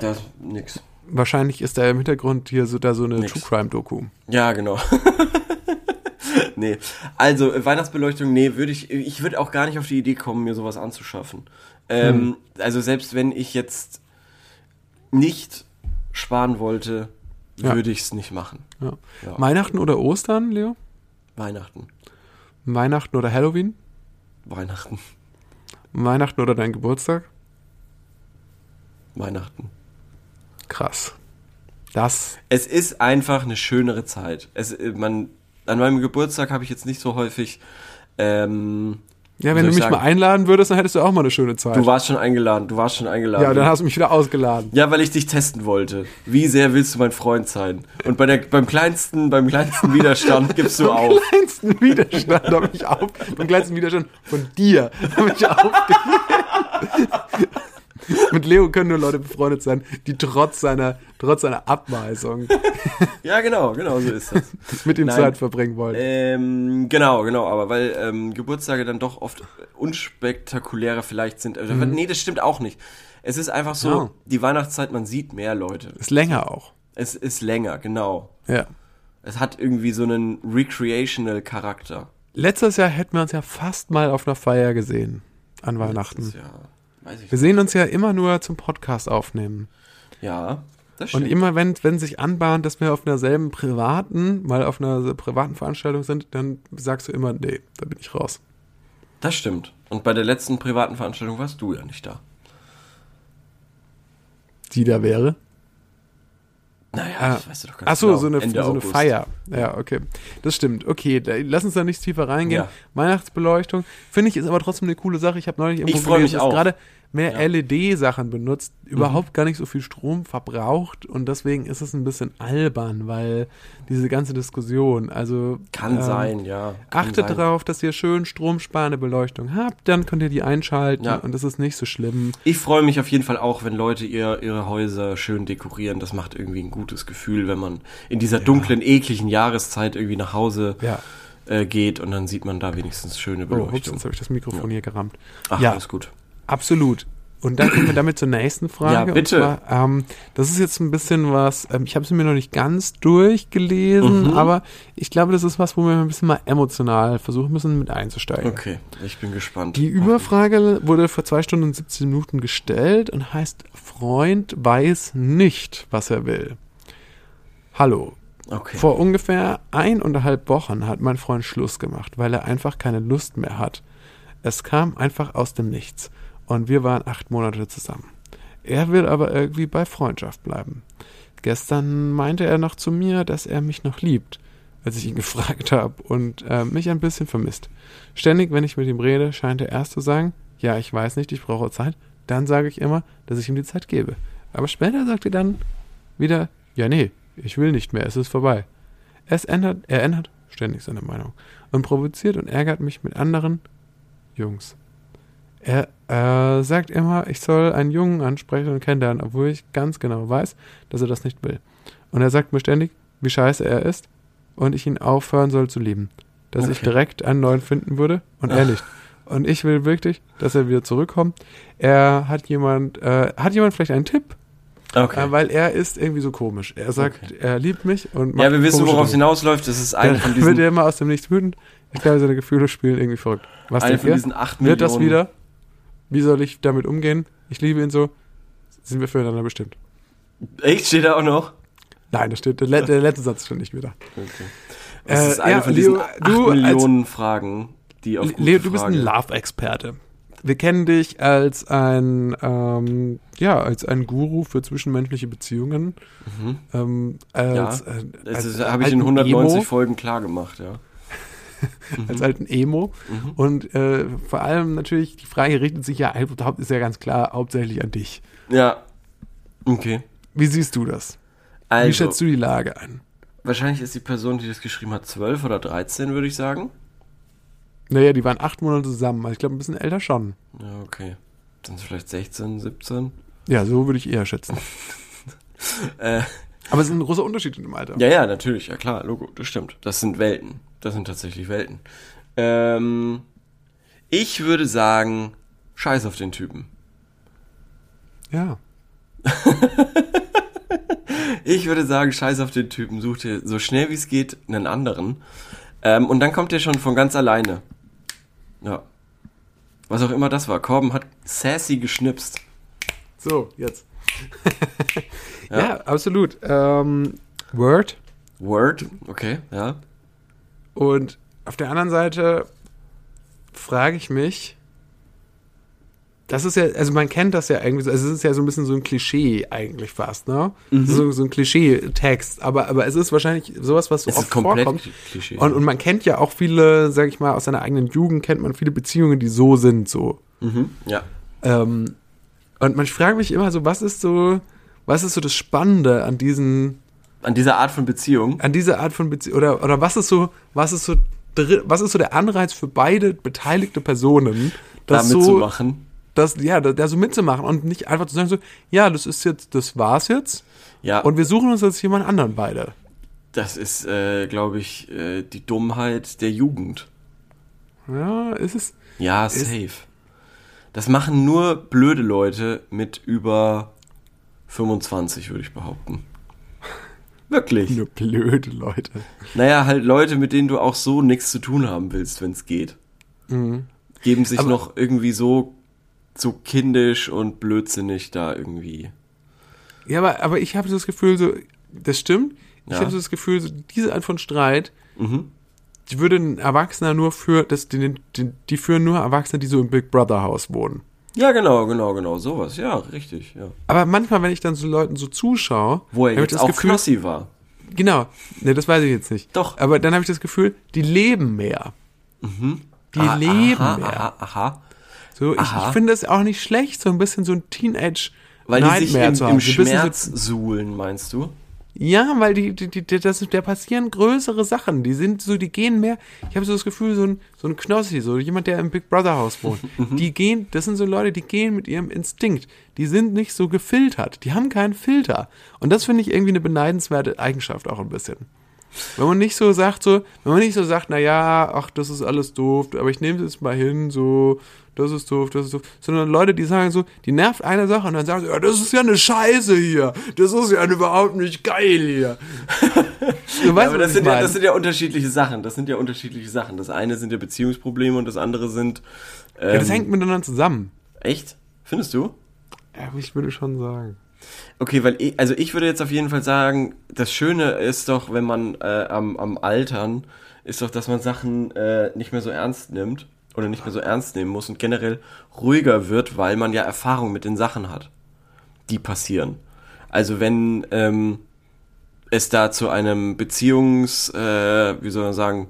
das nix. Wahrscheinlich ist da im Hintergrund hier so, da so eine Nix. True Crime Doku. Ja, genau. nee, also äh, Weihnachtsbeleuchtung, nee, würde ich, ich würde auch gar nicht auf die Idee kommen, mir sowas anzuschaffen. Ähm, Hm. Also selbst wenn ich jetzt nicht sparen wollte, Ja. würde ich es nicht machen. Ja. Ja. Weihnachten oder Ostern, Leo? Weihnachten. Weihnachten oder Halloween? Weihnachten. Weihnachten oder dein Geburtstag? Weihnachten. Krass. Das, Es ist einfach eine schönere Zeit. Es, äh, man, an meinem Geburtstag habe ich jetzt nicht so häufig. Ähm, ja, wenn du ich mich sagen? mal einladen würdest, dann hättest du auch mal eine schöne Zeit. du warst schon eingeladen. Du warst schon eingeladen. ja, dann hast du mich wieder ausgeladen. Ja, weil ich dich testen wollte. Wie sehr willst du mein Freund sein? Und bei der, beim kleinsten, beim kleinsten Widerstand gibst du auf. kleinsten Widerstand habe ich auf, beim kleinsten Widerstand von dir habe ich aufgegeben. Mit Leo können nur Leute befreundet sein, die trotz seiner, trotz seiner Abweisung Ja, genau, genau so ist das. mit ihm Nein. Zeit verbringen wollen. Ähm, genau, genau, aber weil ähm, Geburtstage dann doch oft unspektakulärer vielleicht sind. Also, Nee, das stimmt auch nicht. Es ist einfach so, Ja. die Weihnachtszeit, man sieht mehr Leute. Ist länger auch. Es ist länger, genau. Ja. Es hat irgendwie so einen recreational Charakter. Letztes Jahr hätten wir uns ja fast mal auf einer Feier gesehen. An Weihnachten. Ja, weiß ich Wir sehen uns ja immer nur zum Podcast aufnehmen. Ja, das Und stimmt. immer wenn, wenn sich anbahnt, dass wir auf einer selben privaten, mal auf einer privaten Veranstaltung sind, dann sagst du immer, nee, da bin ich raus. Das stimmt. Und bei der letzten privaten Veranstaltung warst du ja nicht da. Die da wäre. Naja, Ah. das weißt du doch ganz Ach so, genau. so eine, Ende so eine August. Feier. Ja, okay. Das stimmt. Okay, lass uns da nicht tiefer reingehen. Ja. Weihnachtsbeleuchtung finde ich ist aber trotzdem eine coole Sache. Ich habe neulich irgendwo Ich freu mich auch. gerade mehr Ja. Mhm. LED-Sachen benutzt, überhaupt gar nicht so viel Strom verbraucht und deswegen ist es ein bisschen albern, weil diese ganze Diskussion, also Kann ähm, sein, ja. Kann Achtet sein. darauf, dass ihr schön stromsparende Beleuchtung habt, dann könnt ihr die einschalten Ja. und das ist nicht so schlimm. Ich freue mich auf jeden Fall auch, wenn Leute ihr, ihre Häuser schön dekorieren. Das macht irgendwie ein gutes Gefühl, wenn man in dieser dunklen, ekligen Jahreszeit irgendwie nach Hause Ja. äh, geht und dann sieht man da wenigstens schöne Oh, ups, Beleuchtung. jetzt habe ich das Mikrofon hier gerammt. Ach, ja, alles gut. Absolut. Und dann kommen wir damit zur nächsten Frage. Ja, bitte. Und zwar, ähm, das ist jetzt ein bisschen was, ähm, ich habe es mir noch nicht ganz durchgelesen, Mhm. aber ich glaube, das ist was, wo wir ein bisschen mal emotional versuchen müssen, mit einzusteigen. Okay, ich bin gespannt. Die Überfrage wurde vor zwei Stunden und 17 Minuten gestellt und heißt, Freund weiß nicht, was er will. Hallo. Okay. Vor ungefähr eineinhalb Wochen hat mein Freund Schluss gemacht, weil er einfach keine Lust mehr hat. Es kam einfach aus dem Nichts und wir waren acht Monate zusammen. Er will aber irgendwie bei Freundschaft bleiben. Gestern meinte er noch zu mir, dass er mich noch liebt, als ich ihn gefragt habe und äh, mich ein bisschen vermisst. Ständig, wenn ich mit ihm rede, scheint er erst zu sagen, ja, ich weiß nicht, ich brauche Zeit. Dann sage ich immer, dass ich ihm die Zeit gebe. Aber später sagt er dann wieder, ja, nee, ich will nicht mehr, es ist vorbei. Es ändert, er ändert ständig seine Meinung und provoziert und ärgert mich mit anderen Jungs. Er äh, sagt immer, ich soll einen Jungen ansprechen und kennenlernen, obwohl ich ganz genau weiß, dass er das nicht will. Und er sagt mir ständig, wie scheiße er ist und ich ihn aufhören soll zu lieben. Dass ich Okay. direkt einen neuen finden würde und er nicht. Und ich will wirklich, dass er wieder zurückkommt. Er hat jemand, äh, hat jemand vielleicht einen Tipp? okay. Äh, weil er ist irgendwie so komisch. Er sagt, Okay. er liebt mich und ja, wir wissen, worauf es hinausläuft. Das ist eine von Dann wird diesen, er immer aus dem Nichts wütend. Ich glaube, seine Gefühle spielen irgendwie verrückt. Was eine von ihr? diesen acht Wird das Millionen- wieder? Wie soll ich damit umgehen? Ich liebe ihn so. Sind wir füreinander bestimmt? Echt, steht da auch noch? Nein, das steht, der, der letzte Satz steht nicht wieder. Okay. Das Äh, ist eine ja, von diesen Leo, du als- Millionen Fragen, die auf Leo, du bist ein Love-Experte. Wir kennen dich als ein, ähm, ja, als ein Guru für zwischenmenschliche Beziehungen. Mhm. Ähm, als, äh, Das als ist- habe ich in alten 190 Emo, Folgen klar gemacht, ja. Als alten Emo. Mhm. Und äh, vor allem natürlich, die Frage richtet sich ja, ist ja ganz klar, hauptsächlich an dich. Ja. Okay. Wie siehst du das? Wie Also, schätzt du die Lage ein? wahrscheinlich ist die Person, die das geschrieben hat, 12 oder 13, würde ich sagen. Naja, die waren acht Monate zusammen. Also ich glaube, ein bisschen älter schon. Ja, okay. Dann vielleicht 16, 17. Ja, so würde ich eher schätzen. Äh, Aber es ist ein großer Unterschied in dem Alter. ja, ja, natürlich, ja klar, Logo, das stimmt. Das sind Welten. Das sind tatsächlich Welten. Ähm, ich würde sagen, scheiß auf den Typen. Ja. Ich würde sagen, scheiß auf den Typen, such dir so schnell wie es geht einen anderen. Ähm, und dann kommt der schon von ganz alleine. Ja. Was auch immer das war. Corben hat sassy geschnipst. So, jetzt. ja. absolut. Ähm, Word. Word, okay, ja. Und auf der anderen Seite frage ich mich, das ist ja, also man kennt das ja irgendwie, so, also es ist ja so ein bisschen so ein Klischee eigentlich fast, ne? Mhm. So, so ein Klischee-Text, aber, aber es ist wahrscheinlich sowas, was so Es ist oft komplett vorkommt. Klischee. Und, und man kennt ja auch viele, sag ich mal, aus seiner eigenen Jugend kennt man viele Beziehungen, die so sind, so. Mhm, ja. Ähm, und man fragt mich immer so, was ist so, was ist so das Spannende an diesen, An dieser Art von Beziehung. an dieser Art von Beziehung, oder, oder was ist so, was ist so, was ist so der Anreiz für beide beteiligte Personen, da das so, mitzumachen. das, ja, da, da so mitzumachen und nicht einfach zu sagen so, ja, das ist jetzt, das war's jetzt Ja, und wir suchen uns jetzt jemand anderen beide. das ist, äh, glaube ich, äh, die Dummheit der Jugend. Ja, ist es, Ja, safe. Das machen nur blöde Leute mit über 25, würde ich behaupten. Wirklich. nur blöde Leute. Naja, halt Leute, mit denen du auch so nichts zu tun haben willst, wenn es geht. Geben sich Aber- noch irgendwie so, so kindisch und blödsinnig da irgendwie. Ja, aber, aber ich habe so das Gefühl, so, das stimmt. Ich Ja. habe so das Gefühl, so, diese Art von Streit, Mhm. die würde ein Erwachsener nur für, das, die, die, die führen nur Erwachsene, die so im Big Brother Haus wohnen. Ja, genau, genau, genau, sowas. Ja, richtig, ja. Aber manchmal, wenn ich dann so Leuten so zuschaue, Wo er jetzt das auch Gefühl, Knossi war. genau, ne, das weiß ich jetzt nicht. Doch. Aber dann habe ich das Gefühl, die leben mehr. Die Ah, leben aha, mehr. Aha, aha. So, ich, Aha. ich finde es auch nicht schlecht, so ein bisschen so ein Teenage Weil die sich Nightmare im, zu haben. im Schmerz suhlen, meinst du? Ja, weil die, die, die, das, da passieren größere Sachen. Die sind so, die gehen mehr. Ich habe so das Gefühl, so ein, so ein Knossi, so jemand, der im Big Brother Haus wohnt. Mhm. die gehen, das sind so Leute, die gehen mit ihrem Instinkt. Die sind nicht so gefiltert. Die haben keinen Filter. Und das finde ich irgendwie eine beneidenswerte Eigenschaft auch ein bisschen. Wenn man nicht so sagt, so, wenn man nicht so sagt, na ja, ach, das ist alles doof, aber ich nehme es jetzt mal hin, so, das ist doof, das ist doof, sondern Leute, die sagen so, die nervt eine Sache und dann sagen sie, ja, das ist ja eine Scheiße hier, das ist ja überhaupt nicht geil hier. Du Ja, weißt, aber was das ich sind, ja, das sind ja unterschiedliche Sachen. Das sind ja unterschiedliche Sachen. Das eine sind ja Beziehungsprobleme und das andere sind. Ähm, ja, das hängt miteinander zusammen. echt? Findest du? Ja, ich würde schon sagen. Okay, weil ich, also ich würde jetzt auf jeden Fall sagen, das Schöne ist doch, wenn man äh, am, am Altern, ist doch, dass man Sachen äh, nicht mehr so ernst nimmt oder nicht mehr so ernst nehmen muss und generell ruhiger wird, weil man ja Erfahrung mit den Sachen hat, die passieren. Also wenn ähm, es da zu einem Beziehungs, äh, wie soll man sagen,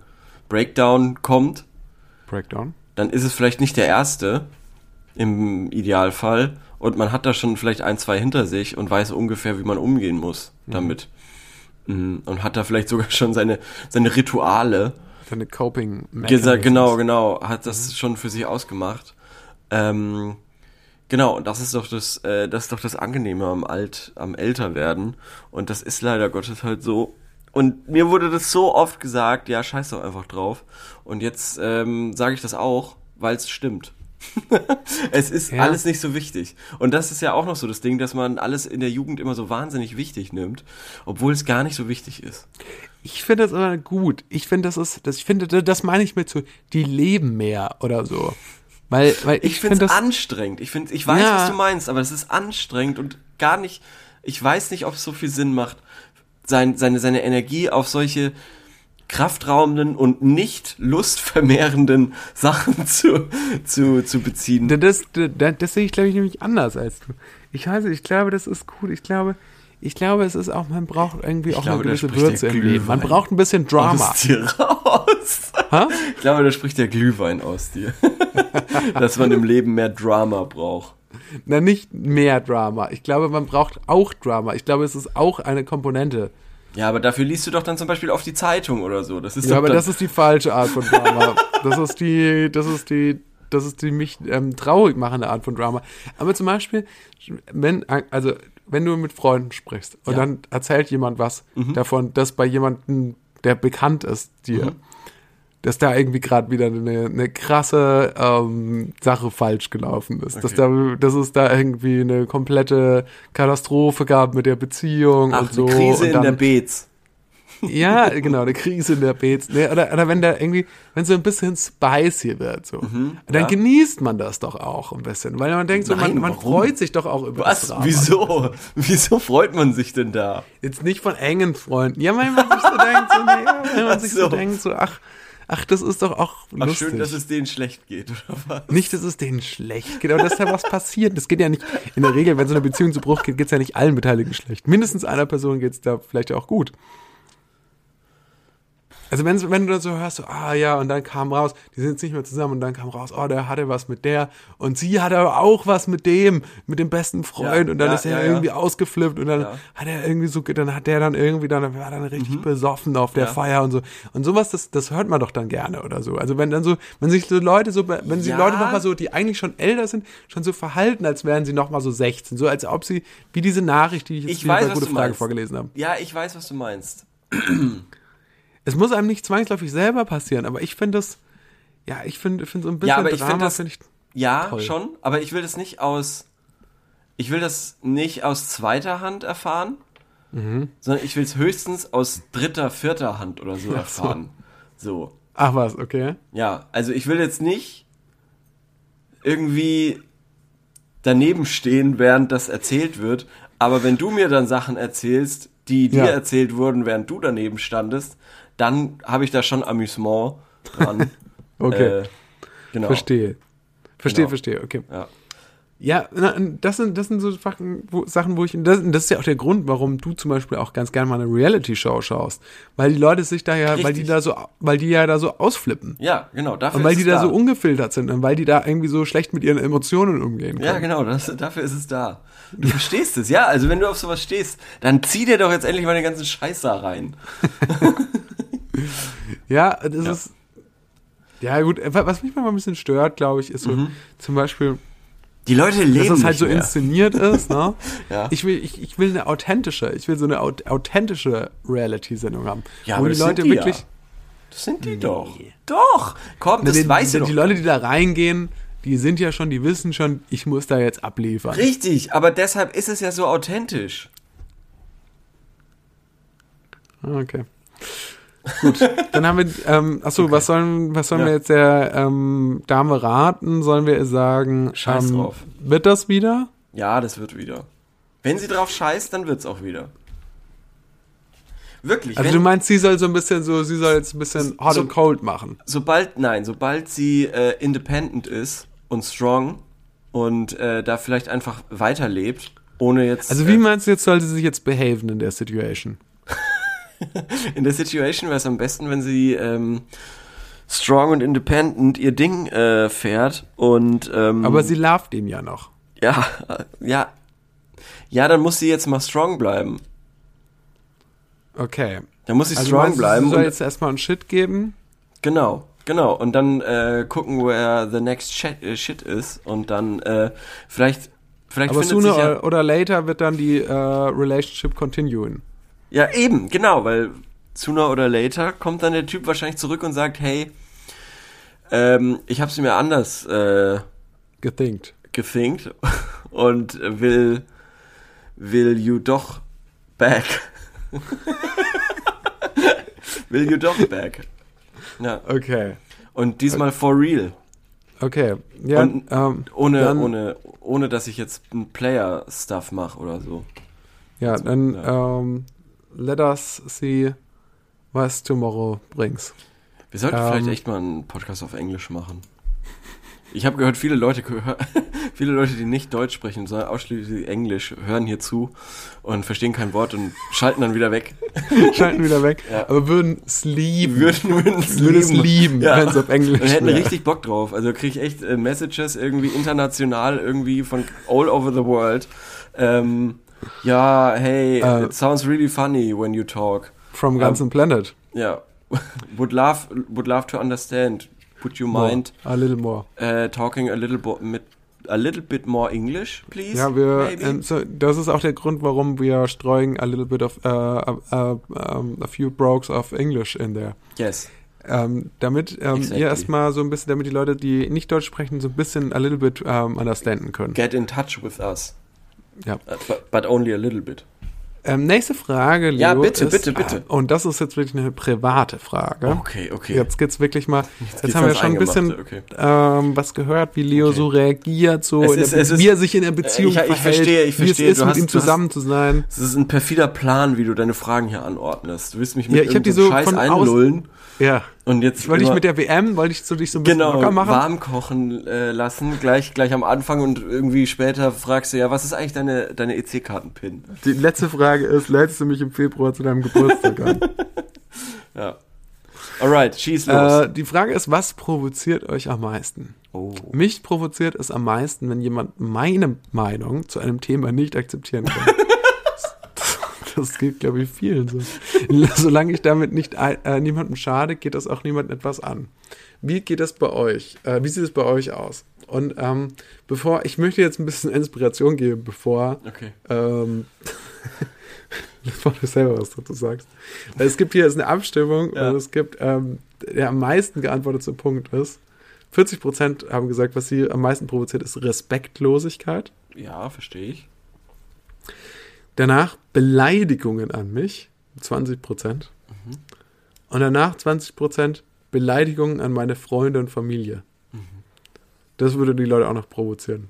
Breakdown kommt, Breakdown. dann ist es vielleicht nicht der erste im Idealfall und man hat da schon vielleicht ein, zwei hinter sich und weiß ungefähr, wie man umgehen muss damit. Mhm. Und hat da vielleicht sogar schon seine, seine Rituale. Deine Coping Gesa genau, genau, hat das schon für sich ausgemacht. Ähm, genau, und das ist doch das, äh, das ist doch das Angenehme am Alt, am Älterwerden. Und das ist leider Gottes halt so. Und mir wurde das so oft gesagt, ja, scheiß doch einfach drauf. Und jetzt ähm, sage ich das auch, weil es stimmt. es ist Ja. alles nicht so wichtig. Und das ist ja auch noch so das Ding, dass man alles in der Jugend immer so wahnsinnig wichtig nimmt, obwohl es gar nicht so wichtig ist. Ich finde das aber gut. Ich finde, das ist, das, ich finde, das meine ich mit so, die leben mehr oder so. Weil, weil ich, Ich finde das, anstrengend. Ich finde, ich weiß, Ja. was du meinst, aber es ist anstrengend und gar nicht. Ich weiß nicht, ob es so viel Sinn macht, sein, seine, seine Energie auf solche kraftraumenden und nicht lustvermehrenden Sachen zu, zu, zu beziehen. das, das, das sehe ich, glaube ich, nämlich anders als du. Ich weiß nicht, ich glaube, das ist gut. Ich glaube, ich glaube, es ist auch, man braucht irgendwie auch glaube, eine gewisse Würze im Leben. Man braucht ein bisschen Drama. Aus dir raus. Hä? Ich glaube, da spricht der Glühwein aus dir. Dass man im Leben mehr Drama braucht. Na, nicht mehr Drama. Ich glaube, man braucht auch Drama. Ich glaube, es ist auch eine Komponente. Ja, aber dafür liest du doch dann zum Beispiel auf die Zeitung oder so. Das ist Ja, aber das ist die falsche Art von Drama. Das ist die, das ist die, das ist die mich ähm, traurig machende Art von Drama. Aber zum Beispiel, wenn, also wenn du mit Freunden sprichst und Ja. dann erzählt jemand was davon, dass bei jemandem, der bekannt ist, dir, dass da irgendwie gerade wieder eine, eine krasse ähm, Sache falsch gelaufen ist. Dass, da, dass es da irgendwie eine komplette Katastrophe gab mit der Beziehung Ach, und so. eine Krise und in dann, der Beets. Ja, genau, eine Krise in der Beats. Ne, oder, oder wenn da irgendwie, wenn so ein bisschen spicy wird, so, dann ja. genießt man das doch auch ein bisschen, weil man denkt so, Nein, man, man freut sich doch auch über das Was? Drama. Wieso? Wieso freut man sich denn da? Jetzt nicht von engen Freunden. Ja, weil man sich so denkt, so, naja, wenn man Ach sich so. so. denkt, so, ach, ach, das ist doch auch Ach, lustig. schön, dass es denen schlecht geht, oder was? nicht, dass es denen schlecht geht, aber dass da was passiert. Das geht ja nicht, in der Regel, wenn so eine Beziehung zu Bruch geht, geht es ja nicht allen Beteiligten schlecht. Mindestens einer Person geht es da vielleicht auch gut. Also wenn, wenn du dann so hörst, so, ah ja, und dann kam raus, die sind jetzt nicht mehr zusammen und dann kam raus, oh, der hatte was mit der und sie hatte aber auch was mit dem, mit dem besten Freund Ja, und dann ja, ist er ja, irgendwie ausgeflippt und dann hat er irgendwie so, dann hat der dann irgendwie, dann war dann richtig besoffen auf der Mhm. Feier und so. Und sowas, das, das hört man doch dann gerne oder so. Also wenn dann so, wenn sich so Leute so, wenn sich. Leute nochmal so, die eigentlich schon älter sind, schon so verhalten, als wären sie nochmal so 16, so als ob sie, wie diese Nachricht, die ich jetzt Ich weiß, bei was Gute Frage meinst. vorgelesen habe. Ja, ich weiß, was du meinst. Es muss einem nicht zwangsläufig selber passieren, aber ich finde das, ja, ich finde finde so ein bisschen Ja, aber ich Drama, find das- finde ich, Ja, Toll. schon, aber ich will das nicht aus. Ich will das nicht aus zweiter Hand erfahren, Mhm. sondern ich will es höchstens aus dritter, vierter Hand oder so erfahren. So. ach was, okay. Ja, also ich will jetzt nicht irgendwie daneben stehen, während das erzählt wird, aber wenn du mir dann Sachen erzählst, die dir Ja. erzählt wurden, während du daneben standest, dann habe ich da schon Amüsement dran. Okay. Äh, genau. Verstehe. Verstehe, Genau. verstehe, okay. Ja. Ja, das sind, das sind so Sachen, wo, Sachen, wo ich, das, das ist ja auch der Grund, warum du zum Beispiel auch ganz gerne mal eine Reality-Show schaust. Weil die Leute sich da ja, weil die Richtig. da so, weil die ja da so ausflippen. ja, genau. Dafür Und weil die es da so ungefiltert sind und weil die da irgendwie so schlecht mit ihren Emotionen umgehen können. Ja, genau, das, dafür ist es da. Du verstehst es, ja? Also wenn du auf sowas stehst, dann zieh dir doch jetzt endlich mal den ganzen Scheiß da rein. Ja, das Ja. ist. Ja, gut, wa- was mich manchmal ein bisschen stört, glaube ich, ist so Mhm. zum Beispiel, Die Leute leben dass es halt so mehr. inszeniert ist, ne? Ja. Ich will, ich, ich will eine authentische, ich will so eine aut authentische Reality-Sendung haben. Ja, wo die Leute die wirklich. ja. Das sind die doch. Doch. Komm, das weißt die, du doch. die Leute, die da reingehen, die sind ja schon, die wissen schon, ich muss da jetzt abliefern. Richtig, aber deshalb ist es ja so authentisch. Ah, Okay. Gut, dann haben wir, ähm, achso, was sollen, was sollen Ja. wir jetzt der ähm, Dame raten? Sollen wir ihr sagen, Scheiß ähm, drauf. wird das wieder? Ja, das wird wieder. Wenn sie drauf scheißt, dann wird's auch wieder. Wirklich. Also du meinst, sie soll so ein bisschen so, sie soll jetzt ein bisschen hot So- and cold machen. sobald, nein, sobald sie äh, independent ist und strong und äh, da vielleicht einfach weiterlebt, ohne jetzt Also wie äh, meinst du jetzt, sollte sie sich jetzt behaven in der Situation? in der Situation wäre es am besten, wenn sie ähm, strong und independent ihr Ding äh, fährt und ähm, Aber sie loved ihn ja noch. ja, äh, ja, ja, dann muss sie jetzt mal strong bleiben. Okay. Dann muss sie Also strong meinst bleiben sie soll jetzt erstmal einen Shit geben? Genau, genau. Und dann äh, gucken, where the next shit, äh, shit ist. Und dann äh, vielleicht, vielleicht Aber findet sooner sich ja, oder later wird dann die äh, Relationship continuen. Ja eben, genau, weil sooner oder later kommt dann der Typ wahrscheinlich zurück und sagt, hey, ähm, ich hab's mir anders äh, Gethinkt. gethinkt und will will you doch back. will you doch back. Ja. Okay. Und diesmal for real. Okay. Ja, Und ähm, Ohne, dann, ohne, ohne dass ich jetzt ein Player-Stuff mache oder so. Ja, dann Ja. Ähm, let us see, was tomorrow brings. Wir sollten Ähm. vielleicht echt mal einen Podcast auf Englisch machen. Ich habe gehört, viele Leute, viele Leute, die nicht Deutsch sprechen, sondern ausschließlich Englisch, hören hier zu und verstehen kein Wort und schalten dann wieder weg. Schalten wieder weg. Ja. Aber würden es lieben. Würden, würden es Würden es lieben, Ja. wenn es auf Englisch Und hätten wäre. richtig Bock drauf. Also kriege ich echt äh, Messages irgendwie international, irgendwie von all over the world. Ähm, ja, hey, Äh. it sounds really funny when you talk. From Guns Ähm, and Planet. Ja. would love would love to understand. Would you More. mind A little more. uh, talking a little bo mit a little bit more English, please? Ja, wir, maybe? ähm, so, das ist auch der Grund, warum wir streuen a little bit of, uh, uh, uh, um, a few brokes of English in there. yes. Ähm, damit ähm, Exactly. ihr erstmal so ein bisschen, damit die Leute, die nicht Deutsch sprechen, so ein bisschen a little bit ähm, understanden können. Get in touch with us. Ja. Uh, but, only a little bit. Ähm, nächste Frage, Leo. Ja, bitte, ist, bitte, bitte. ah, Und das ist jetzt wirklich eine private Frage. Okay, okay. Jetzt geht's wirklich mal. Jetzt, geht's haben wir schon ein bisschen Eingemachte, ähm, was gehört, wie Leo Okay. so reagiert, so ist- der, ist- wie er sich in der Beziehung ich- ich verhält, verstehe, ich wie verstehe. es ist, Du mit hast- ihm du hast- zusammen zu sein. Es ist ein perfider Plan, wie du deine Fragen hier anordnest. Du willst mich mit Ja, ich irgendeinem so Scheiß einlullen Ja. und jetzt Ich wollte immer- mit der WM, wollte ich so dich so ein bisschen genau locker machen. warm kochen äh, lassen, gleich gleich am Anfang und irgendwie später fragst du ja, was ist eigentlich deine deine EC-Karten-Pin? Die letzte Frage ist, lädst du mich im Februar zu deinem Geburtstag an? Ja. Alright, schieß los. äh, die Frage ist, was provoziert euch am meisten? oh. Mich provoziert es am meisten, wenn jemand meine Meinung zu einem Thema nicht akzeptieren kann. das, geht, glaube ich, vielen so. Solange ich damit nicht äh, niemandem schade, geht das auch niemandem etwas an. Wie geht das bei euch? Äh, wie sieht es bei euch aus? Und ähm, bevor, ich möchte jetzt ein bisschen Inspiration geben, bevor Okay. ähm, bevor du selber was dazu sagst. Es gibt hier jetzt eine Abstimmung Ja. und es gibt, ähm, der am meisten geantwortete Punkt ist, 40% haben gesagt, was sie am meisten provoziert, ist Respektlosigkeit. Ja, verstehe ich. Danach Beleidigungen an mich, 20%. Und danach 20% Beleidigungen an meine Freunde und Familie. Das würde die Leute auch noch provozieren.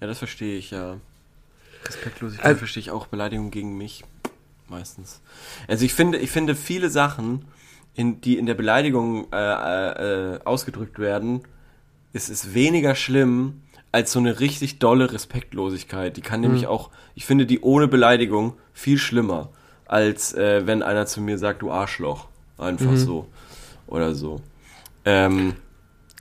Ja, das verstehe ich, ja. Respektlosigkeit Also- verstehe ich auch, Beleidigung gegen mich meistens. Also ich finde, ich finde viele Sachen, in, die in der Beleidigung äh, äh, äh, ausgedrückt werden, ist es weniger schlimm als so eine richtig dolle Respektlosigkeit. Die kann nämlich Mhm. auch, ich finde die ohne Beleidigung viel schlimmer, als äh, wenn einer zu mir sagt, du Arschloch. Einfach Mhm. so. Oder so. Ähm,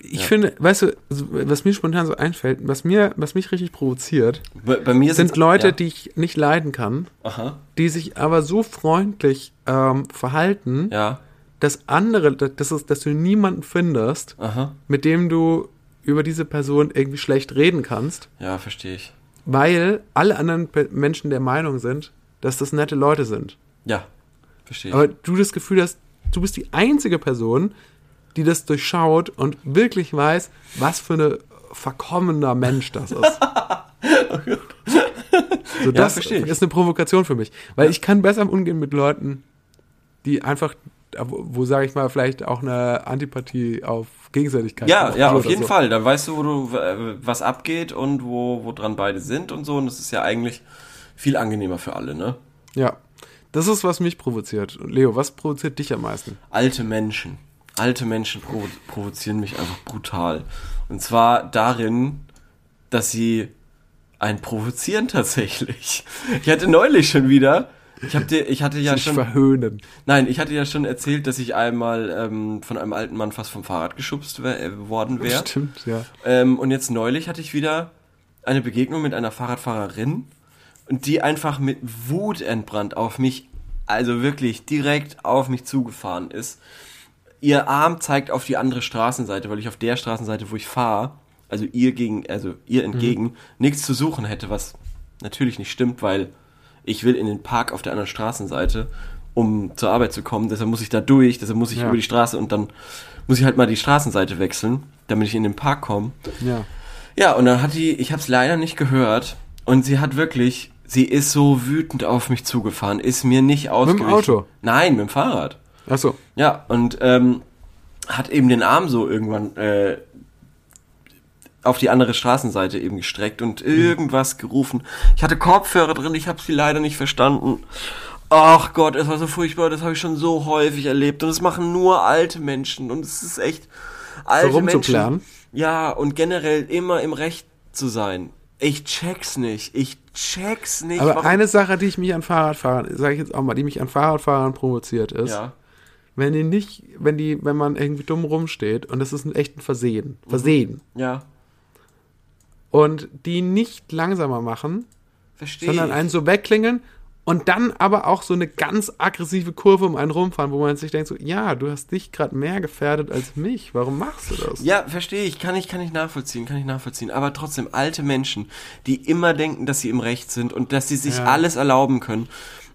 Ich Ja. finde, weißt du, was mir spontan so einfällt, was mir, was mich richtig provoziert, bei, bei mir sind Leute, ja. die ich nicht leiden kann, Aha, die sich aber so freundlich ähm, verhalten, ja, dass andere, dass, es, dass du niemanden findest, aha, mit dem du über diese Person irgendwie schlecht reden kannst, ja, verstehe ich. weil alle anderen Menschen der Meinung sind, dass das nette Leute sind. Ja, verstehe ich. Aber du das Gefühl hast, du bist die einzige Person, die das durchschaut und wirklich weiß, was für eine verkommener Mensch das ist. so, das ich. ist eine Provokation für mich. Weil ich kann besser umgehen mit Leuten, die einfach, wo, wo sage ich mal, vielleicht auch eine Antipathie auf Gegenseitigkeit Ja, ja, auf jeden so. Fall. Dann weißt du, wo du, was abgeht und wo, wo dran beide sind und so. Und das ist ja eigentlich viel angenehmer für alle, ne? Ja. Das ist, was mich provoziert. Leo, was provoziert dich am meisten? Alte Menschen. Alte Menschen provo provozieren mich einfach brutal. Und zwar darin, dass sie einen provozieren tatsächlich. Ich hatte neulich schon wieder, ich, hab dir, ich hatte ja schon, verhöhnen. nein, ich hatte ja schon erzählt, dass ich einmal ähm, von einem alten Mann fast vom Fahrrad geschubst äh, worden wäre. Stimmt, ja. Ähm, und jetzt neulich hatte ich wieder eine Begegnung mit einer Fahrradfahrerin und die einfach mit Wut entbrannt auf mich, also wirklich direkt auf mich zugefahren ist. Ihr Arm zeigt auf die andere Straßenseite, weil ich auf der Straßenseite, wo ich fahre, also ihr gegen, also ihr entgegen, nichts zu suchen hätte, was natürlich nicht stimmt, weil ich will in den Park auf der anderen Straßenseite, um zur Arbeit zu kommen. Deshalb muss ich da durch, deshalb muss ich Ja. über die Straße und dann muss ich halt mal die Straßenseite wechseln, damit ich in den Park komme. Ja. Ja, und dann hat die, ich habe es leider nicht gehört, und sie hat wirklich, sie ist so wütend auf mich zugefahren, ist mir nicht ausgewichen. Auto? Nein, mit dem Fahrrad. Achso. Ja, und ähm, hat eben den Arm so irgendwann äh, auf die andere Straßenseite eben gestreckt und irgendwas gerufen. Ich hatte Kopfhörer drin, ich habe sie leider nicht verstanden. Ach Gott, es war so furchtbar, das habe ich schon so häufig erlebt und es machen nur alte Menschen und es ist echt alte rumzuplanen? Menschen. Ja, und generell immer im Recht zu sein. Ich check's nicht. Ich check's nicht. Aber warum- eine Sache, die ich mich an Fahrradfahrern, sage ich jetzt auch mal, die mich an Fahrradfahrern provoziert ist, ja. wenn die nicht, wenn die, wenn man irgendwie dumm rumsteht und das ist ein echt ein Versehen, Versehen, Ja, und die nicht langsamer machen, verstehe sondern einen so wegklingeln Und dann aber auch so eine ganz aggressive Kurve um einen rumfahren, wo man sich denkt, so, ja, du hast dich gerade mehr gefährdet als mich. Warum machst du das? Ja, verstehe ich, kann ich, kann ich nachvollziehen, kann ich nachvollziehen. Aber trotzdem, alte Menschen, die immer denken, dass sie im Recht sind und dass sie sich Ja. alles erlauben können.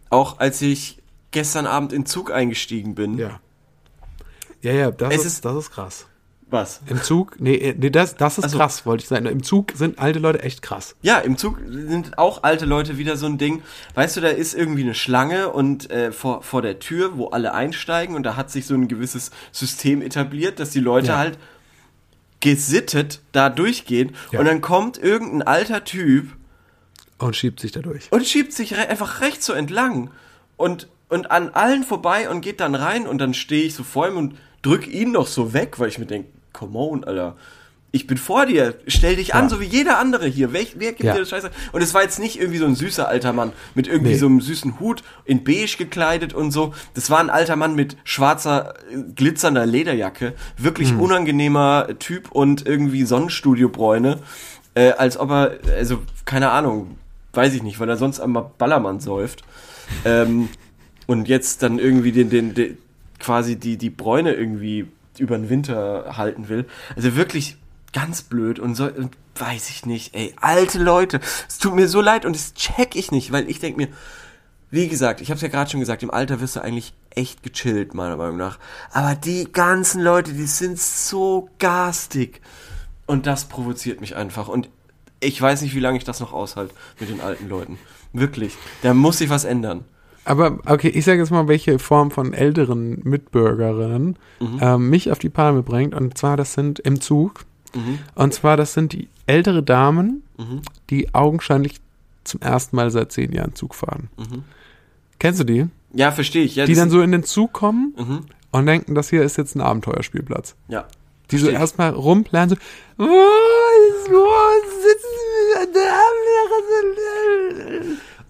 Auch als ich gestern Abend in Zug eingestiegen bin. Ja. Ja, ja, das, Es ist, ist- das ist krass. Was? Im Zug, nee, äh, nee das, das ist Also- krass, wollte ich sagen. Im Zug sind alte Leute echt krass. Ja, im Zug sind auch alte Leute wieder so ein Ding. Weißt du, da ist irgendwie eine Schlange und äh, vor, vor der Tür, wo alle einsteigen und da hat sich so ein gewisses System etabliert, dass die Leute Ja. halt gesittet da durchgehen Ja. und dann kommt irgendein alter Typ Und schiebt sich dadurch. und schiebt sich re einfach rechts so entlang und, und an allen vorbei und geht dann rein und dann stehe ich so vor ihm und drück ihn noch so weg, weil ich mir denke, come on, Alter. Ich bin vor dir, stell dich an, Ja. so wie jeder andere hier. Welch, wer gibt Ja. dir das Scheiße? Und es war jetzt nicht irgendwie so ein süßer alter Mann mit irgendwie Nee. so einem süßen Hut in beige gekleidet und so. Das war ein alter Mann mit schwarzer, glitzernder Lederjacke. Wirklich Hm. unangenehmer Typ und irgendwie Sonnenstudiobräune. Äh, als ob er, also, keine Ahnung, weiß ich nicht, weil er sonst einmal Ballermann säuft. Ähm, und jetzt dann irgendwie den, den, den quasi die, die Bräune irgendwie über den Winter halten will. Also wirklich ganz blöd und so, weiß ich nicht, ey, alte Leute, es tut mir so leid und das check ich nicht, weil ich denk mir, wie gesagt, ich habe es ja gerade schon gesagt, im Alter wirst du eigentlich echt gechillt, meiner Meinung nach. Aber die ganzen Leute, die sind so garstig. Und das provoziert mich einfach. Und ich weiß nicht, wie lange ich das noch aushalte mit den alten Leuten. Wirklich. Da muss sich was ändern. Aber okay, ich sage jetzt mal, welche Form von älteren Mitbürgerinnen Mhm. ähm, mich auf die Palme bringt. Und zwar, das sind im Zug. Mhm. Und zwar, das sind die ältere Damen, die augenscheinlich zum ersten Mal seit zehn Jahren Zug fahren. Mhm. Kennst du die? Ja, verstehe ich. Ja, Die dann so in den Zug kommen Mhm. und denken, das hier ist jetzt ein Abenteuerspielplatz. Ja. Die so erstmal rumplan, so, wo, ist, wo sitzen wir da?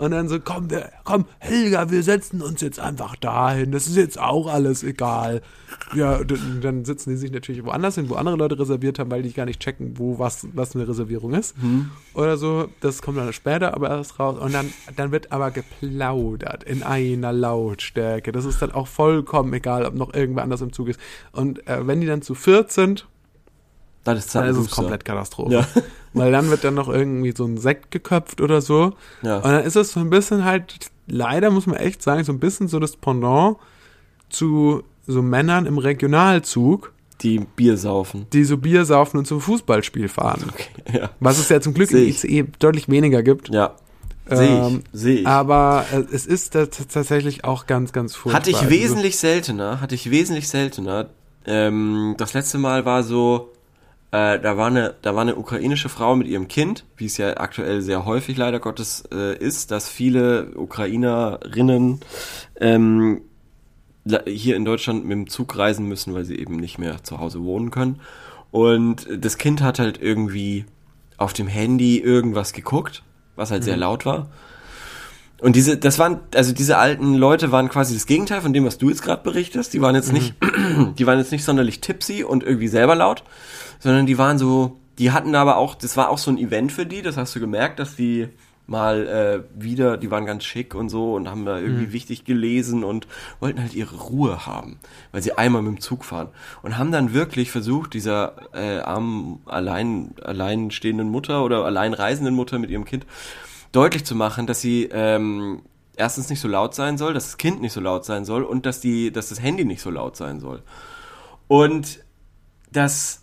Und dann so, komm, wir, komm, Helga, wir setzen uns jetzt einfach dahin. Das ist jetzt auch alles egal. Ja, dann sitzen die sich natürlich woanders hin, wo andere Leute reserviert haben, weil die gar nicht checken, wo was, was eine Reservierung ist. Oder so. Das kommt dann später aber erst raus. Und dann, dann wird aber geplaudert in einer Lautstärke. Das ist dann auch vollkommen egal, ob noch irgendwer anders im Zug ist. Und äh, wenn die dann zu viert sind, Das ist dann ist es Zappenduster. komplett Katastrophe. Ja. Weil dann wird dann noch irgendwie so ein Sekt geköpft oder so. Ja. Und dann ist es so ein bisschen halt, leider muss man echt sagen, so ein bisschen so das Pendant zu so Männern im Regionalzug, Die Bier saufen. die so Bier saufen und zum Fußballspiel fahren. Okay. Ja. Was es ja zum Glück im. ICE deutlich weniger gibt. Ja. Sehe ich. Ähm, Sehe ich. Aber äh, es ist tatsächlich auch ganz, ganz furchtbar. Hatte ich Also, wesentlich seltener, hatte ich wesentlich seltener. Ähm, das letzte Mal war so, äh, da war eine, da war eine ukrainische Frau mit ihrem Kind, wie es ja aktuell sehr häufig leider Gottes äh, ist, dass viele Ukrainerinnen ähm, hier in Deutschland mit dem Zug reisen müssen, weil sie eben nicht mehr zu Hause wohnen können. Und das Kind hat halt irgendwie auf dem Handy irgendwas geguckt, was halt sehr laut war. Und diese, das waren, also diese alten Leute waren quasi das Gegenteil von dem, was du jetzt gerade berichtest. Die waren jetzt nicht, die waren jetzt nicht sonderlich tipsy und irgendwie selber laut, sondern die waren so, die hatten aber auch, das war auch so ein Event für die, das hast du gemerkt, dass die mal äh, wieder, die waren ganz schick und so und haben da irgendwie wichtig gelesen und wollten halt ihre Ruhe haben, weil sie einmal mit dem Zug fahren und haben dann wirklich versucht, dieser äh, armen, allein, alleinstehenden Mutter oder alleinreisenden Mutter mit ihrem Kind deutlich zu machen, dass sie ähm, erstens nicht so laut sein soll, dass das Kind nicht so laut sein soll und dass die, dass das Handy nicht so laut sein soll. Und dass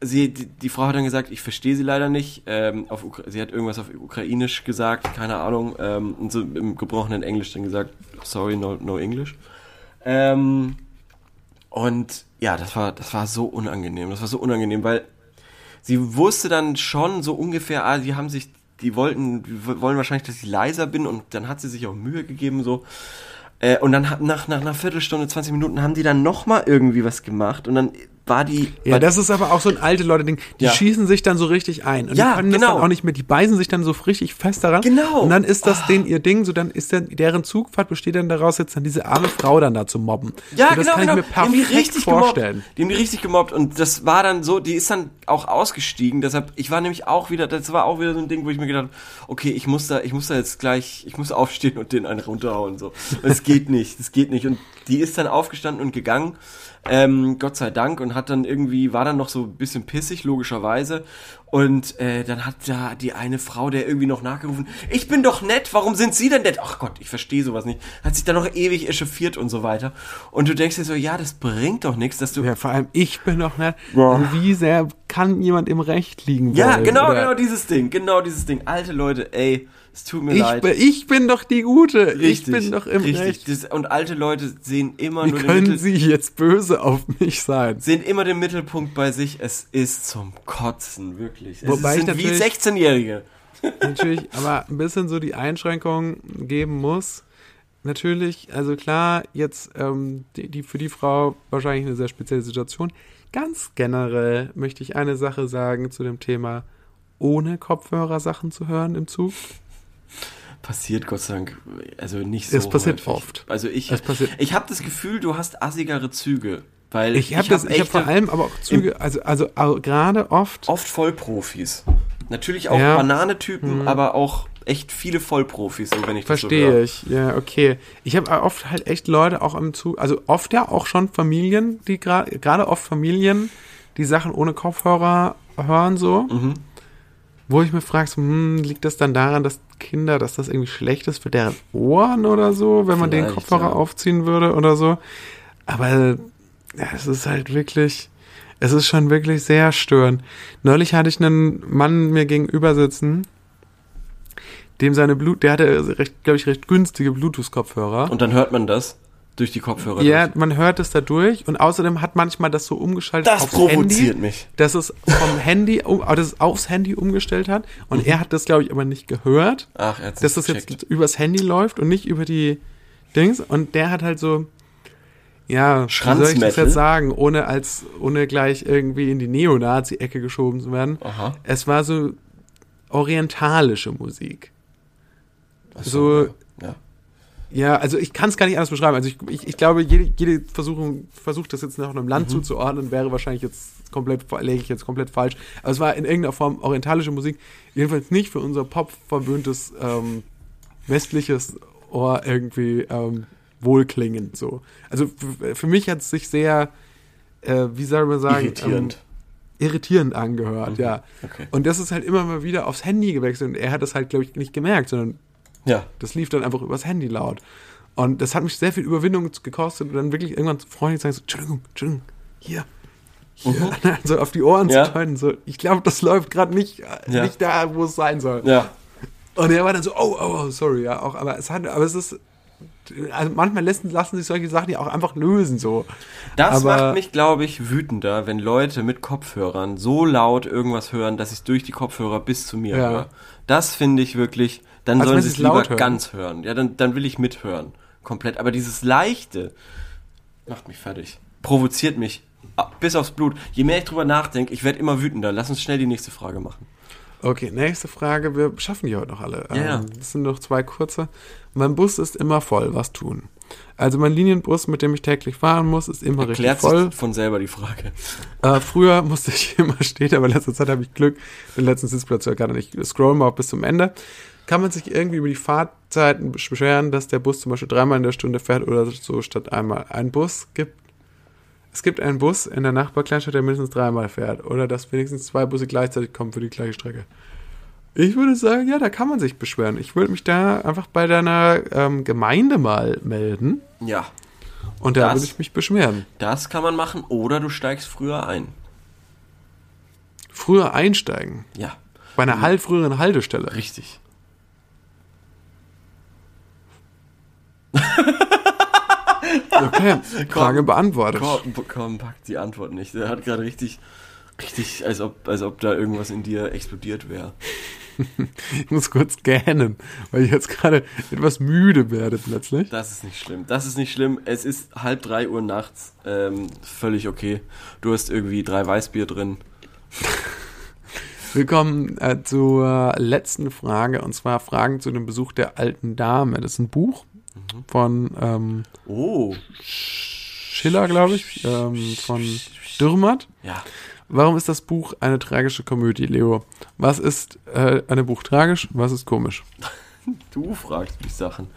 sie, die, die Frau hat dann gesagt, ich verstehe sie leider nicht. Ähm, auf sie hat irgendwas auf Ukrainisch gesagt, keine Ahnung, ähm, und so im gebrochenen Englisch dann gesagt, sorry, no, no English. Ähm, und ja, das war, das war so unangenehm. Das war so unangenehm, weil sie wusste dann schon so ungefähr, ah, die haben sich, die wollten, die wollen wahrscheinlich, dass ich leiser bin und dann hat sie sich auch Mühe gegeben, so. Äh, und dann hat, nach, nach einer Viertelstunde, 20 Minuten haben die dann nochmal irgendwie was gemacht und dann war die. Ja, war, das ist aber auch so ein alte Leute-Ding. Die Ja. schießen sich dann so richtig ein. Und Ja, die können das genau. dann auch nicht mehr. Die beißen sich dann so richtig fest daran. Genau. Und dann ist das denen ihr Ding, so dann ist dann, deren Zugfahrt besteht dann daraus, jetzt dann diese arme Frau dann da zu mobben. Ja, und das genau, kann genau. ich mir die haben die perfekt richtig vorstellen. gemobbt. Die haben die richtig gemobbt und das war dann so, die ist dann auch ausgestiegen. Deshalb, ich war nämlich auch wieder, das war auch wieder so ein Ding, wo ich mir gedacht habe, okay, ich muss da, ich muss da jetzt gleich, ich muss aufstehen und den einen runterhauen so. Es geht nicht, es geht nicht. Und die ist dann aufgestanden und gegangen. Ähm, Gott sei Dank und hat dann irgendwie, war dann noch so ein bisschen pissig, logischerweise. Und äh, dann hat da die eine Frau, der irgendwie noch nachgerufen, ich bin doch nett, warum sind Sie denn nett? Ach Gott, ich verstehe sowas nicht. Hat sich dann noch ewig echauffiert und so weiter. Und du denkst dir so, ja, das bringt doch nichts, dass du. Ja, vor allem ich bin doch nicht. Boah. Wie sehr kann jemand im Recht liegen Ja, genau, oder? genau dieses Ding, genau dieses Ding. Alte Leute, ey, es tut mir Ich leid. bin, ich bin doch die Gute. ich Richtig, bin doch im richtig. Recht. Das, und alte Leute sehen immer Wie nur den können Mittel, Sie jetzt böse auf mich sein? sehen immer den Mittelpunkt bei sich. Es ist zum Kotzen, wirklich. Es Wobei ich sind wie natürlich- 16-Jährige. natürlich aber ein bisschen so die Einschränkung geben muss. Natürlich, also klar, jetzt ähm, die, die für die Frau wahrscheinlich eine sehr spezielle Situation. Ganz generell möchte ich eine Sache sagen zu dem Thema, ohne Kopfhörer Sachen zu hören im Zug. Passiert Gott sei Dank, also nicht so Es passiert häufig. oft. Also ich, ich habe das Gefühl, du hast assigere Züge, weil Ich habe habe echte- vor allem aber auch Züge, also also gerade oft. oft Vollprofis. Natürlich auch Ja. Bananetypen, aber auch echt viele Vollprofis, so wenn ich das so Verstehe höre. ich, ja, okay. Ich habe oft halt echt Leute auch im Zug, also oft ja auch schon Familien, die gerade, gerade oft Familien, die Sachen ohne Kopfhörer hören so. Mhm. Wo ich mir frage, hm, liegt das dann daran, dass Kinder, dass das irgendwie schlecht ist für deren Ohren oder so, wenn man den Kopfhörer ja. aufziehen würde oder so. Aber ja, es ist halt wirklich, es ist schon wirklich sehr störend. Neulich hatte ich einen Mann mir gegenüber sitzen, dem seine Blut, der hatte recht, glaube ich, recht günstige Bluetooth-Kopfhörer. Und dann hört man das durch die Kopfhörer. Ja, durch. man hört es dadurch und außerdem hat manchmal das so umgeschaltet Das aufs provoziert Handy, mich. dass es vom Handy, um, dass es aufs Handy umgestellt hat und er hat das, glaube ich, aber nicht gehört, Ach, er dass nicht das jetzt übers Handy läuft und nicht über die Dings und der hat halt so, ja, wie soll ich das jetzt sagen, ohne als, ohne gleich irgendwie in die Neonazi-Ecke geschoben zu werden. Aha. Es war so orientalische Musik. Ach so- ja. Also ich kann es gar nicht anders beschreiben. Also ich, ich, ich glaube, jede, jede Versuchung, versucht das jetzt nach einem Mhm. Land zuzuordnen, wäre wahrscheinlich jetzt komplett, läge ich jetzt komplett falsch. Aber es war in irgendeiner Form orientalische Musik, jedenfalls nicht für unser pop-verwöhntes ähm, westliches Ohr irgendwie ähm, wohlklingend so. Also für mich hat es sich sehr, äh, wie soll man sagen, Irritierend. Ähm, irritierend angehört, Mhm. ja. Okay. Und das ist halt immer mal wieder aufs Handy gewechselt und er hat das halt, glaube ich, nicht gemerkt, sondern Ja. das lief dann einfach übers Handy laut. Und das hat mich sehr viel Überwindung gekostet und dann wirklich irgendwann freundlich zu sagen, so, Entschuldigung, Entschuldigung, hier, hier, so auf die Ohren Mhm. Ja. zu deuten. So, ich glaube, das läuft gerade nicht, äh, Ja. nicht da, wo es sein soll. Ja. Und er war dann so, oh, oh, oh, sorry, ja, auch, aber es hat, aber es ist, also manchmal lassen, lassen sich solche Sachen ja auch einfach lösen, so. Das Aber- macht mich, glaube ich, wütender, wenn Leute mit Kopfhörern so laut irgendwas hören, dass ich durch die Kopfhörer bis zu mir Ja. höre. Das finde ich wirklich, dann Also sollen sie es lieber hören. ganz hören. Ja, dann, dann will ich mithören. Komplett. Aber dieses Leichte macht mich fertig. Provoziert mich. Bis aufs Blut. Je mehr ich drüber nachdenke, ich werde immer wütender. Lass uns schnell die nächste Frage machen. Okay, nächste Frage. Wir schaffen die heute noch alle. Ja, ja. Ähm, Das sind noch zwei kurze. Mein Bus ist immer voll. Was tun? Also mein Linienbus, mit dem ich täglich fahren muss, ist immer Erklärt richtig voll. sich von selber die Frage. Äh, früher musste ich immer stehen, aber in letzter Zeit habe ich Glück. Den letzten Sitzplatz ja gerade nicht. Scroll mal bis zum Ende. Kann man sich irgendwie über die Fahrzeiten beschweren, dass der Bus zum Beispiel dreimal in der Stunde fährt oder so statt einmal? Ein Bus gibt. Es gibt einen Bus in der Nachbarkleinstadt, der mindestens dreimal fährt. Oder dass wenigstens zwei Busse gleichzeitig kommen für die gleiche Strecke. Ich würde sagen, ja, da kann man sich beschweren. Ich würde mich da einfach bei deiner ähm, Gemeinde mal melden. Ja, Und da Das- würde ich mich beschweren. das kann man machen. Oder du steigst früher ein. Früher einsteigen. Ja, Bei einer halt früheren Haltestelle. richtig. Okay, Frage beantwortet. Komm, pack die Antwort nicht. Der hat gerade richtig, richtig, als ob, als ob da irgendwas in dir explodiert wäre. Ich muss kurz gähnen, weil ich jetzt gerade etwas müde werde plötzlich. Das ist nicht schlimm. Das ist nicht schlimm. Es ist halb drei Uhr nachts. Ähm, völlig okay. Du hast irgendwie drei Weißbier drin. Willkommen äh, zur letzten Frage und zwar Fragen zu dem Besuch der alten Dame. Das ist ein Buch von ähm, Oh. Schiller, glaube ich, ähm, von Dürrmatt. Ja. Warum ist das Buch eine tragische Komödie, Leo? Was ist äh, ein Buch tragisch? Was ist komisch? Du fragst mich Sachen.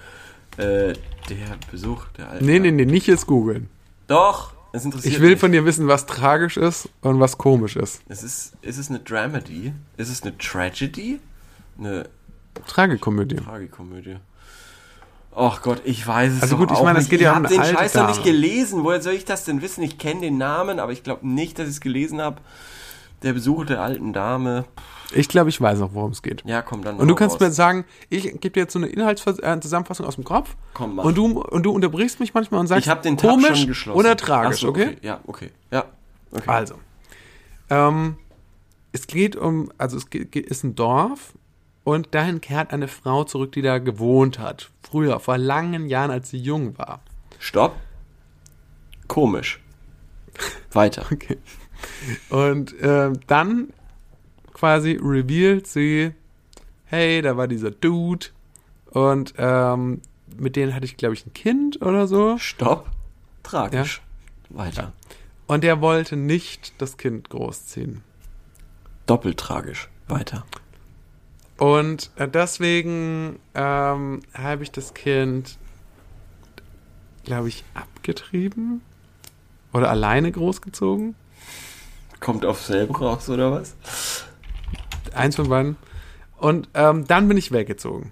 Äh, der Besuch der alten. Nee, nee, nee, nicht jetzt googeln. Doch. Es interessiert Ich will mich. von dir wissen, was tragisch ist und was komisch ist. Es ist, ist es eine Dramedy? Ist es eine Tragedy? Eine Tragikomödie. Tragikomödie? Ach Gott, ich weiß es Also gut, ich meine, es nicht. geht ich ja um hab eine den Scheiß noch nicht gelesen. Woher soll ich das denn wissen? Ich kenne den Namen, aber ich glaube nicht, dass ich es gelesen habe. Der Besuch der alten Dame. Ich glaube, ich weiß auch, worum es geht. Ja, komm dann. Und du kannst raus. mir sagen, ich gebe dir jetzt so eine Inhaltszusammenfassung aus dem Kopf. Komm, mach. Und du, und du unterbrichst mich manchmal und sagst, Ich habe den Tab komisch schon geschlossen. oder tragisch, so, okay? Ja, okay. Ja. Okay. Also, ähm, es geht um, also es geht- ist ein Dorf und dahin kehrt eine Frau zurück, die da gewohnt hat. Früher, vor langen Jahren, als sie jung war. Stopp. Komisch. Weiter. Okay. Und ähm, dann quasi revealed sie, hey, da war dieser Dude und ähm, mit denen hatte ich, glaube ich, ein Kind oder so. Stopp. Tragisch. Weiter. Und der wollte nicht das Kind großziehen. Doppelt tragisch. Weiter. Und äh, deswegen ähm, habe ich das Kind, glaube ich, abgetrieben oder alleine großgezogen. Kommt auf selber raus, oder was? Eins von beiden. Und ähm, dann bin ich weggezogen.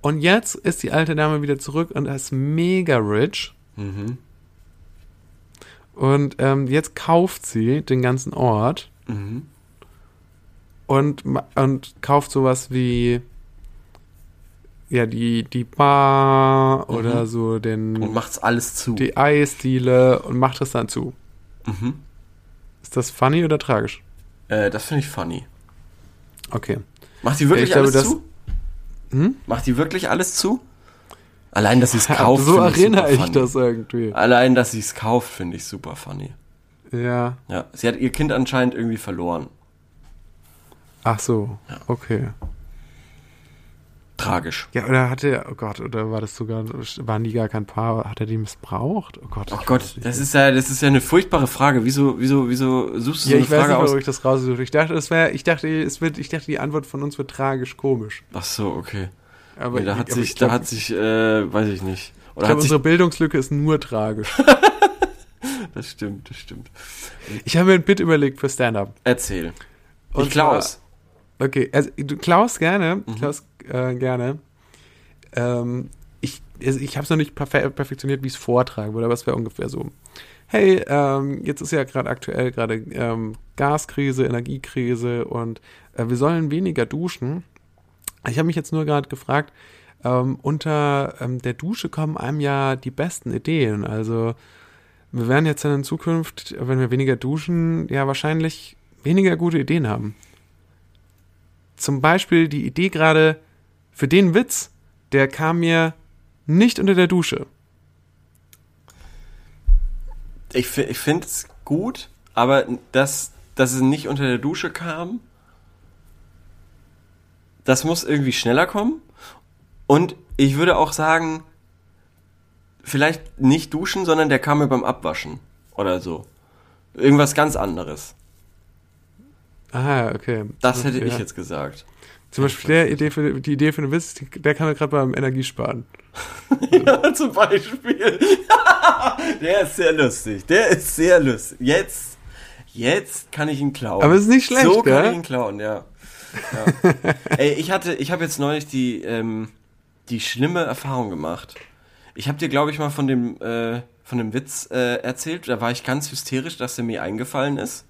Und jetzt ist die alte Dame wieder zurück und ist mega rich. Mhm. Und ähm, jetzt kauft sie den ganzen Ort Mhm. Und, und kauft sowas wie ja die, die Bar oder so Und den macht's alles zu. die Eisdiele und macht es dann zu. Mhm. Ist das funny oder tragisch? Äh, das finde ich funny. Okay. Macht die wirklich Ich glaube, alles das- zu? Hm? Macht die wirklich alles zu? Allein, dass sie es kauft, so ich erinnere ich funny. das irgendwie. Allein, dass sie es kauft, finde ich super funny. Ja. Ja, sie hat ihr Kind anscheinend irgendwie verloren. Ach so. Okay. Tragisch. Ja, oder hatte er, oh Gott, oder war das sogar, waren die gar kein Paar, hat er die missbraucht? Oh Gott. Oh ich Gott, das ist ja, das ist ja eine furchtbare Frage. Wieso, wieso, wieso suchst du so Ja, eine ich weiß Frage nicht, aus? warum ich das raussuche. Ich dachte, es wäre, ich dachte, es wird, ich dachte, die Antwort von uns wird tragisch komisch. Ach so, okay. Aber Nee, da ich- hat aber sich, ich glaub, da hat sich, äh, weiß ich nicht. ich Oder glaube, hat sich, unsere Bildungslücke ist nur tragisch. das stimmt, das stimmt. Ich habe mir ein Bit überlegt für Stand-Up. Erzähl. Und ich Klaus. Okay, also du Klaus gerne, Mhm. Klaus äh, gerne. Ähm, ich also ich habe es noch nicht perfe perfektioniert, wie ich es vortragen würde, aber es wäre ungefähr so. Hey, ähm, jetzt ist ja gerade aktuell gerade ähm, Gaskrise, Energiekrise und äh, wir sollen weniger duschen. Ich habe mich jetzt nur gerade gefragt, ähm, unter ähm, der Dusche kommen einem ja die besten Ideen. Also wir werden jetzt dann in Zukunft, wenn wir weniger duschen, ja wahrscheinlich weniger gute Ideen haben zum Beispiel die Idee gerade für den Witz, der kam mir nicht unter der Dusche. Ich, ich finde es gut, aber dass, dass es nicht unter der Dusche kam, das muss irgendwie schneller kommen. Und ich würde auch sagen, vielleicht nicht duschen, sondern der kam mir beim Abwaschen oder so. Irgendwas ganz anderes. Ah, okay. Das hätte ich Ja. jetzt gesagt. Zum Beispiel der Idee für, die Idee für den Witz, der kam mir gerade beim Energiesparen. Ja, zum Beispiel. der ist sehr lustig. Der ist sehr lustig. Jetzt, jetzt kann ich ihn klauen. Aber es ist nicht schlecht, So kann ich ihn klauen, ja. ja. Ey, ich hatte, ich habe jetzt neulich die, ähm, die schlimme Erfahrung gemacht. Ich habe dir, glaube ich, mal von dem, äh, von dem Witz äh, erzählt. Da war ich ganz hysterisch, dass der mir eingefallen ist.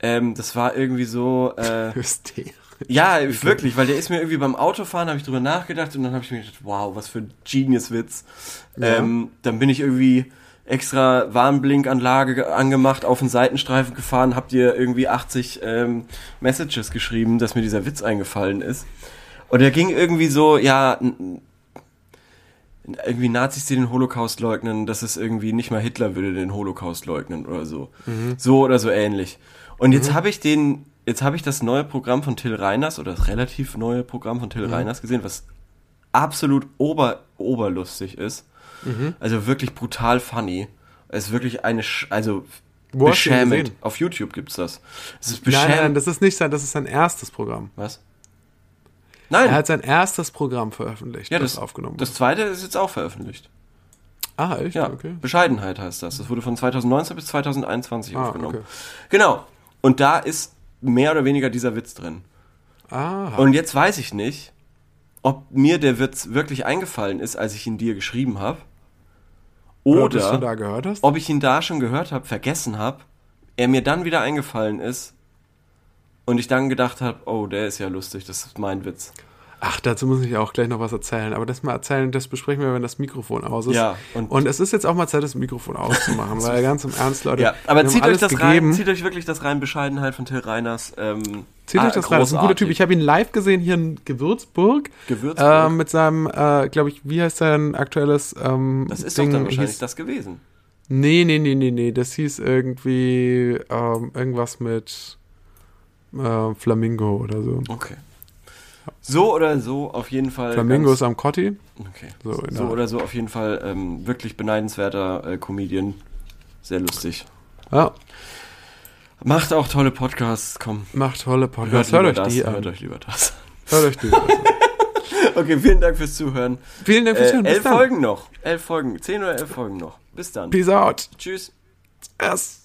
Ähm, das war irgendwie so. Äh, Hysterisch. ja, wirklich, weil der ist mir irgendwie beim Autofahren, habe ich drüber nachgedacht und dann habe ich mir gedacht, wow, was für ein Genius-Witz. Ja. Ähm, dann bin ich irgendwie extra Warnblinkanlage angemacht, auf den Seitenstreifen gefahren, habt ihr irgendwie 80 ähm, Messages geschrieben, dass mir dieser Witz eingefallen ist. Und er ging irgendwie so, ja, irgendwie Nazis, die den Holocaust leugnen, dass es irgendwie nicht mal Hitler würde den Holocaust leugnen oder so. So oder so ähnlich. Und jetzt habe ich den, jetzt habe ich das neue Programm von Till Reiners oder das relativ neue Programm von Till Reiners gesehen, was absolut ober, oberlustig ist. Also wirklich brutal funny. Es ist wirklich eine, Sch also Wo beschämend. Auf YouTube gibt's das. Es ist beschämend. nein, nein, das ist nicht sein, das ist sein erstes Programm. Was? Nein. Er hat sein erstes Programm veröffentlicht, ja, das, das, aufgenommen das zweite ist jetzt auch veröffentlicht. Ah, echt? Ja, Okay. Bescheidenheit heißt das. Das wurde von 2019 bis 2021 Ah, aufgenommen. okay. Genau. Und da ist mehr oder weniger dieser Witz drin. Aha. Und jetzt weiß ich nicht, ob mir der Witz wirklich eingefallen ist, als ich ihn dir geschrieben habe. Oder Oder ob ich ihn da schon gehört habe, vergessen habe, er mir dann wieder eingefallen ist und ich dann gedacht habe, oh, der ist ja lustig, das ist mein Witz. Ach, dazu muss ich auch gleich noch was erzählen. Aber das mal erzählen, das besprechen wir, wenn das Mikrofon aus ist. Ja, und, und- es ist jetzt auch mal Zeit, das Mikrofon auszumachen, weil ganz im Ernst, Leute. Ja, aber zieht euch das rein, gegeben. zieht euch wirklich das rein, Bescheidenheit von Till Reiners. Ähm, Zieht ah, euch das rein. Das ist ein guter Typ. großartig. Ich habe ihn live gesehen hier in Gewürzburg. Gewürzburg? Äh, mit seinem, äh, glaube ich, wie heißt sein aktuelles ähm, Das ist Ding? doch dann wahrscheinlich hieß, das gewesen. Nee, nee, nee, nee, nee. Das hieß irgendwie ähm, irgendwas mit äh, Flamingo oder so. Okay. So oder so auf jeden Fall. Flamingo ist ganz, am Cotti. okay. so so, oder so auf jeden Fall ähm, wirklich beneidenswerter äh, Comedian. Sehr lustig. Ja, Macht auch tolle Podcasts, komm. macht tolle Podcasts. Hört, lieber euch das, die hört an. euch lieber das. Hört euch die an. Okay, vielen Dank fürs Zuhören. Vielen Dank fürs Äh, Hören. Bis elf dann. Folgen noch. Elf Folgen. Zehn oder elf Folgen noch. Bis dann. Peace out. Tschüss. Yes.